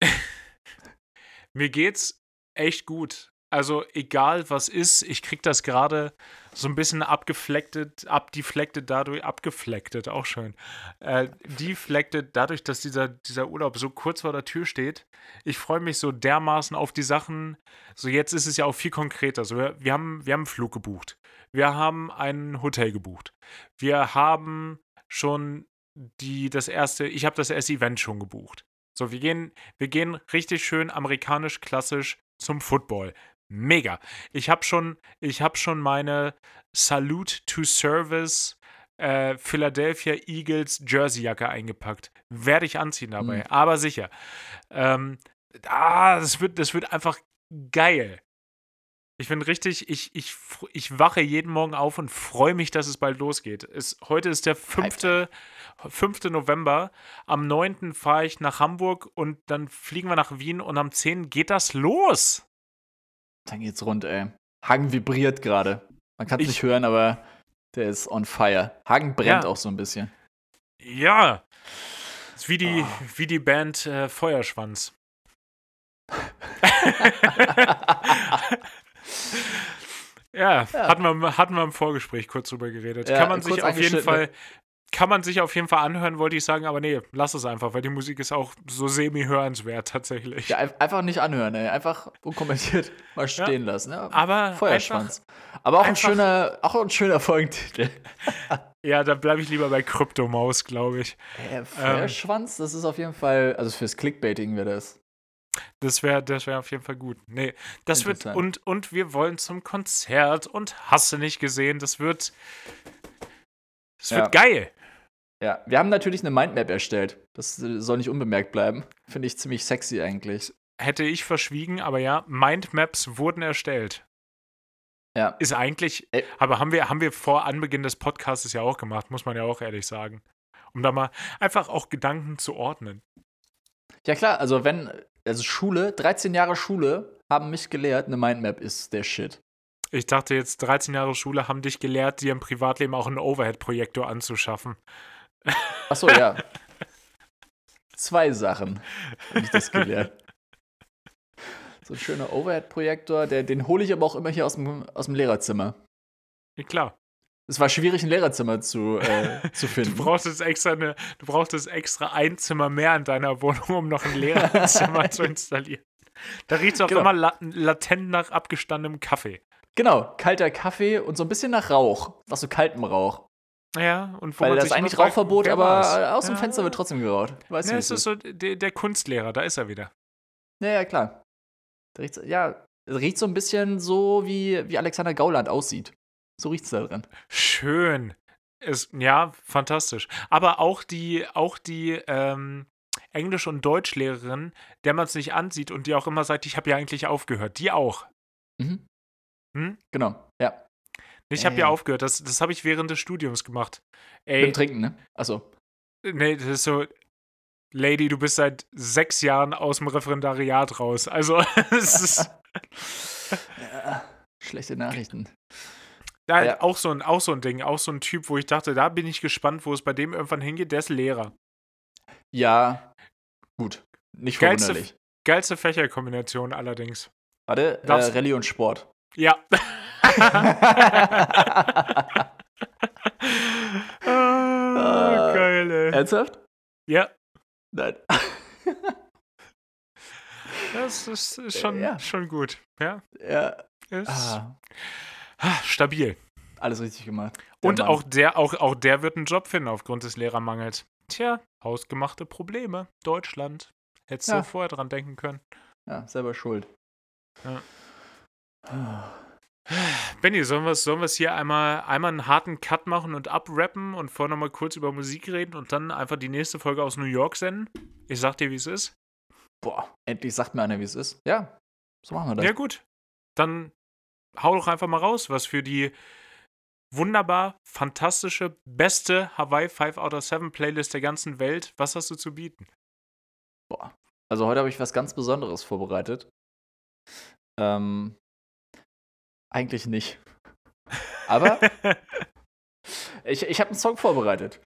[LAUGHS] Mir geht's echt gut. Also egal was ist, ich krieg das gerade so ein bisschen abgeflecktet, abdeflected dadurch, abgeflecktet, auch schön. Äh, deflected dadurch, dass dieser, dieser Urlaub so kurz vor der Tür steht. Ich freue mich so dermaßen auf die Sachen. So jetzt ist es ja auch viel konkreter. So, wir, wir, haben, wir haben einen Flug gebucht. Wir haben ein Hotel gebucht. Wir haben schon die, das erste, ich habe das erste Event schon gebucht. So, wir gehen, wir gehen richtig schön amerikanisch klassisch zum Football mega. Ich habe schon, ich habe schon meine Salute to Service äh, Philadelphia Eagles Jerseyjacke eingepackt. Werde ich anziehen dabei, mhm. aber sicher. Ähm, ah, das wird, das wird einfach geil. Ich bin richtig, ich, ich, ich wache jeden Morgen auf und freue mich, dass es bald losgeht. Es, heute ist der 5. 5. November. Am 9. fahre ich nach Hamburg und dann fliegen wir nach Wien und am 10. geht das los. Dann geht's rund, ey. Hagen vibriert gerade. Man kann es nicht hören, aber der ist on fire. Hagen brennt ja. auch so ein bisschen. Ja. Ist wie die, oh. wie die Band äh, Feuerschwanz. [LAUGHS] [LAUGHS] ja, ja, Hatten, wir, hatten wir im Vorgespräch kurz drüber geredet. Ja, Kann man sich auf jeden Fall kann man sich auf jeden Fall anhören, wollte ich sagen, aber nee, lass es einfach, weil die Musik ist auch so semi-hörenswert tatsächlich. Ja, einfach nicht anhören, ey. einfach unkommentiert [LAUGHS] mal stehen ja, lassen. Ja, aber Feuerschwanz. aber auch ein schöner, auch ein schöner Folgentitel. [LAUGHS] ja, da bleibe ich lieber bei Kryptomaus, glaube ich. Äh, Feuerschwanz, ähm, das ist auf jeden Fall, also fürs Clickbaiting wäre das. Das wäre das wär auf jeden Fall gut. Nee, das wird, und, und wir wollen zum Konzert und hast du nicht gesehen, das wird, das wird ja. geil. Ja, wir haben natürlich eine Mindmap erstellt. Das soll nicht unbemerkt bleiben. Finde ich ziemlich sexy eigentlich. Hätte ich verschwiegen, aber ja, Mindmaps wurden erstellt. ja. ist eigentlich, Ey. aber haben wir, haben wir vor Anbeginn des Podcasts ja auch gemacht, muss man ja auch ehrlich sagen. Um da mal einfach auch Gedanken zu ordnen. Ja, klar, also wenn, also Schule, 13 Jahre Schule haben mich gelehrt, eine Mindmap ist der Shit. Ich dachte jetzt, 13 Jahre Schule haben dich gelehrt, dir im Privatleben auch einen Overhead-Projektor anzuschaffen. Achso, ja. Zwei Sachen habe ich das gelehrt. So ein schöner Overhead-Projektor, den hole ich aber auch immer hier aus dem, aus dem Lehrerzimmer. Ja, klar. Es war schwierig, ein Lehrerzimmer zu, äh, [LAUGHS] zu finden. Du brauchtest extra eine, du brauchtest extra ein Zimmer mehr in deiner Wohnung, um noch ein Lehrerzimmer [LAUGHS] zu installieren. Da riecht es auch genau. immer latent nach abgestandenem Kaffee. Genau, kalter Kaffee und so ein bisschen nach Rauch, nach so kaltem Rauch. Ja, und wo Weil das ist eigentlich Rauchverbot, aber aus dem ja. Fenster wird trotzdem geraucht. Weißt ja, es ist so der, der, Kunstlehrer, da ist er wieder. Ja, ja, klar. Riecht, ja, riecht so ein bisschen so, wie, wie Alexander Gauland aussieht. So riecht es da drin. Schön. Ist, ja, fantastisch. Aber auch die, auch die ähm, Englisch- und Deutschlehrerin, der man es nicht ansieht und die auch immer sagt, ich habe ja eigentlich aufgehört. Die auch. Mhm. Hm? Genau, ja. Ich habe ja aufgehört. Das, das habe ich während des Studiums gemacht. Ey. Mit Trinken, ne? Achso. Nee, das ist so. Lady, du bist seit sechs Jahren aus dem Referendariat raus. Also, [LAUGHS] es ist. ja, [LAUGHS] schlechte Nachrichten. Da, ja. auch, so ein, auch so ein Ding, auch so ein Typ, wo ich dachte, da bin ich gespannt, wo es bei dem irgendwann hingeht. Der ist Lehrer. Ja, gut. Nicht verwunderlich. Geilste, geilste Fächerkombination allerdings. Warte, äh, Rallye und Sport. Ja. Oh, geil, ey. Ernsthaft? Ja. Nein. [LAUGHS] das ist, schon, ja. schon gut. Ja. Ja. Ist ah. Stabil. Alles richtig gemacht. Der Und auch der, auch, auch der wird einen Job finden aufgrund des Lehrermangels. Tja, hausgemachte Probleme. Deutschland. Hättest ja. du vorher dran denken können. Ja, selber schuld. Ja. Benny, sollen wir sollen es hier einmal, einmal einen harten Cut machen und abrappen und vorher nochmal kurz über Musik reden und dann einfach die nächste Folge aus New York senden? Ich sag dir, wie es ist. Boah, endlich sagt mir einer, wie es ist. Ja, so machen wir das. Ja, gut. Dann hau doch einfach mal raus, was für die wunderbar, fantastische, beste Hawaii 5 out of 7 Playlist der ganzen Welt. Was hast du zu bieten? Boah. Also heute habe ich was ganz Besonderes vorbereitet. Ähm, eigentlich nicht. Aber [LAUGHS] ich, ich habe einen Song vorbereitet.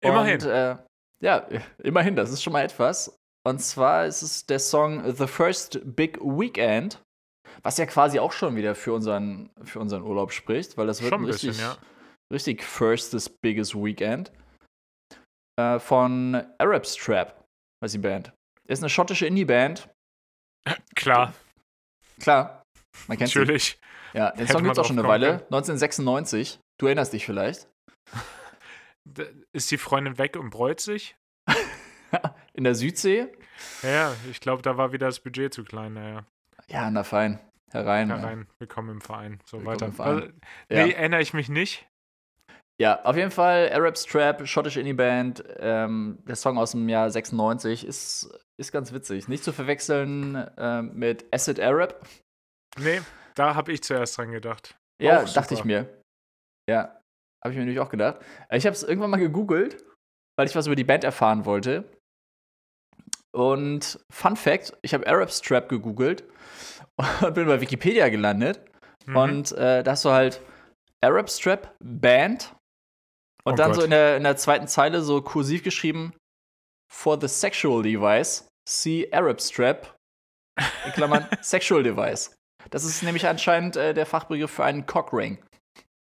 Immerhin. Und, äh, ja, immerhin, das ist schon mal etwas. Und zwar ist es der Song The First Big Weekend, was ja quasi auch schon wieder für unseren, für unseren Urlaub spricht, weil das wird schon ein richtig, bisschen, ja. richtig Firstest Biggest Weekend. Äh, von Arab Strap, was die Band. Ist eine schottische Indie-Band. Klar. Klar. Man kennt Natürlich. Ja, den Song gibt es auch schon eine Weile. 1996. Du erinnerst dich vielleicht. Ist die Freundin weg und bräut sich? [LAUGHS] In der Südsee? Ja, ich glaube, da war wieder das Budget zu klein, naja. Ja, na fein. Herein. Herein, ja. willkommen im Verein. So willkommen weiter. Im Verein. Also, nee, ja. erinnere ich mich nicht. Ja, auf jeden Fall Arab Strap, schottische Indie-Band. Ähm, der Song aus dem Jahr 96 ist, ist ganz witzig. Nicht zu verwechseln ähm, mit Acid Arab. Nee, da habe ich zuerst dran gedacht. Ja, dachte ich mir. Ja, habe ich mir natürlich auch gedacht. Ich habe es irgendwann mal gegoogelt, weil ich was über die Band erfahren wollte. Und Fun Fact: Ich habe Arab Strap gegoogelt [LAUGHS] und bin bei Wikipedia gelandet. Mhm. Und äh, da hast du halt Arab Strap Band. Und oh dann Gott. so in der, in der zweiten Zeile so kursiv geschrieben: For the sexual device, see Arab Strap. In Klammern [LAUGHS] Sexual Device. Das ist nämlich anscheinend äh, der Fachbegriff für einen Cockring.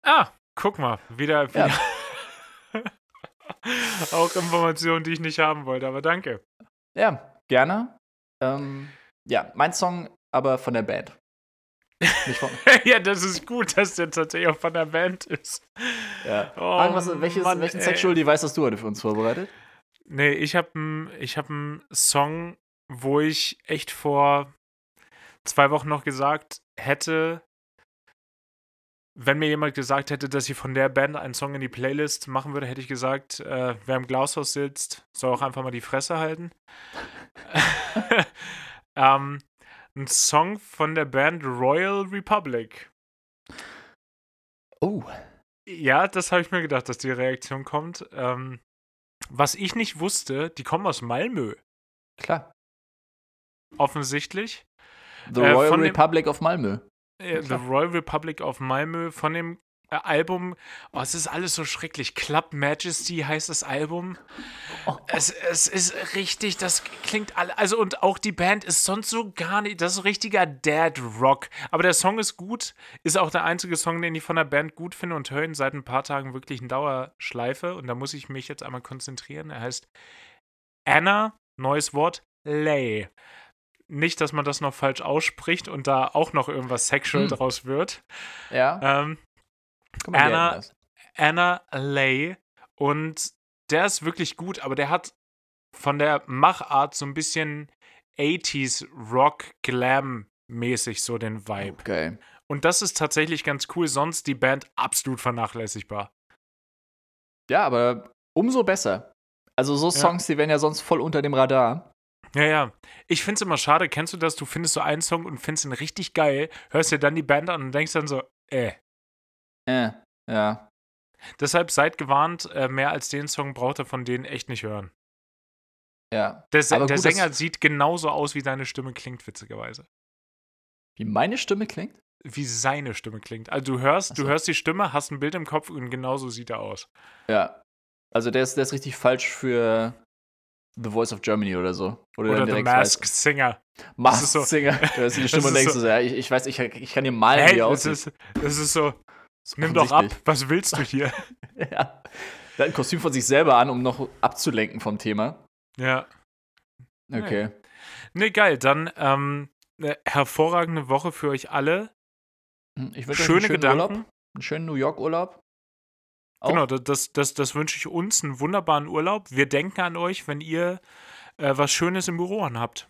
Ah, guck mal, wieder. wieder. Ja. [LAUGHS] Auch Informationen, die ich nicht haben wollte, aber danke. Ja, gerne. Ähm, ja, mein Song aber von der Band. [LAUGHS] ja, das ist gut, dass der tatsächlich auch von der Band ist. Ja. Oh, Irgendwas, welches, Mann, welchen. Sexual Device hast du heute für uns vorbereitet? Nee, ich habe einen hab Song, wo ich echt vor zwei Wochen noch gesagt hätte, wenn mir jemand gesagt hätte, dass ich von der Band einen Song in die Playlist machen würde, hätte ich gesagt, äh, wer im Glashaus sitzt, soll auch einfach mal die Fresse halten. [LAUGHS] ähm, ein Song von der Band Royal Republic. Oh. Ja, das habe ich mir gedacht, dass die Reaktion kommt. Ähm, was ich nicht wusste, die kommen aus Malmö. Klar. Offensichtlich. The äh, Royal Republic dem, of Malmö. Äh, The Royal Republic of Malmö von dem äh, Album, oh, es ist alles so schrecklich. Club Majesty heißt das Album. Oh. Es, es ist richtig, das klingt alle. Also, und auch die Band ist sonst so gar nicht. Das ist richtiger Dad Rock. Aber der Song ist gut. Ist auch der einzige Song, den ich von der Band gut finde und höre ihn seit ein paar Tagen wirklich in Dauerschleife. Und da muss ich mich jetzt einmal konzentrieren. Er heißt Anna, neues Wort, Lay nicht, dass man das noch falsch ausspricht und da auch noch irgendwas sexual hm. draus wird. Ja. Ähm, Anna, Anna Lay. Und der ist wirklich gut, aber der hat von der Machart so ein bisschen 80s Rock Glam mäßig so den Vibe. Okay. Und das ist tatsächlich ganz cool, sonst die Band absolut vernachlässigbar. Ja, aber umso besser. Also so Songs, ja. die werden ja sonst voll unter dem Radar. Ja, ja. Ich finde es immer schade, kennst du das? Du findest so einen Song und findest ihn richtig geil, hörst dir dann die Band an und denkst dann so, äh, äh, ja. Deshalb seid gewarnt, äh, mehr als den Song braucht er von denen echt nicht hören. Ja. Der, der gut, Sänger sieht genauso aus, wie deine Stimme klingt, witzigerweise. Wie meine Stimme klingt? Wie seine Stimme klingt. Also du hörst, so. du hörst die Stimme, hast ein Bild im Kopf und genauso sieht er aus. Ja. Also der ist, der ist richtig falsch für The Voice of Germany oder so. Oder, oder The Mask weiß. Singer. Mask so, Singer. [LAUGHS] Du hörst die Stimme und denkst so, so ja, ich, ich, weiß, ich, ich kann dir malen, hey, wie aussieht. Das ist, das ist so, Nimm doch ab, was willst du [LAUGHS] hier? ja. Der hat ein Kostüm von sich selber an, um noch abzulenken vom Thema. Ja. Okay. Nee, geil. Dann ähm, eine hervorragende Woche für euch alle. Hm, ich wünsche Schöne euch einen Gedanken. Urlaub, einen schönen New York-Urlaub. Genau, das, das, das wünsche ich uns, einen wunderbaren Urlaub. Wir denken an euch, wenn ihr äh, was Schönes im Büro anhabt.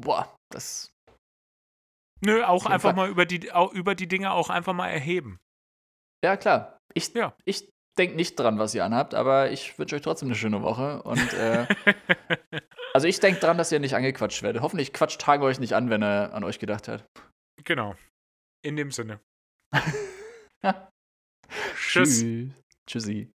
Boah, das Nö, auch einfach Fall. mal über die, auch über die Dinge auch einfach mal erheben. Ja, klar. Ich, ja. ich denke nicht dran, was ihr anhabt, aber ich wünsche euch trotzdem eine schöne Woche. Und äh, [LAUGHS] also ich denke dran, dass ihr nicht angequatscht werdet. Hoffentlich quatscht Tage euch nicht an, wenn er an euch gedacht hat. Genau. In dem Sinne. [LAUGHS] [LAUGHS] Tschüss. Tschüssi.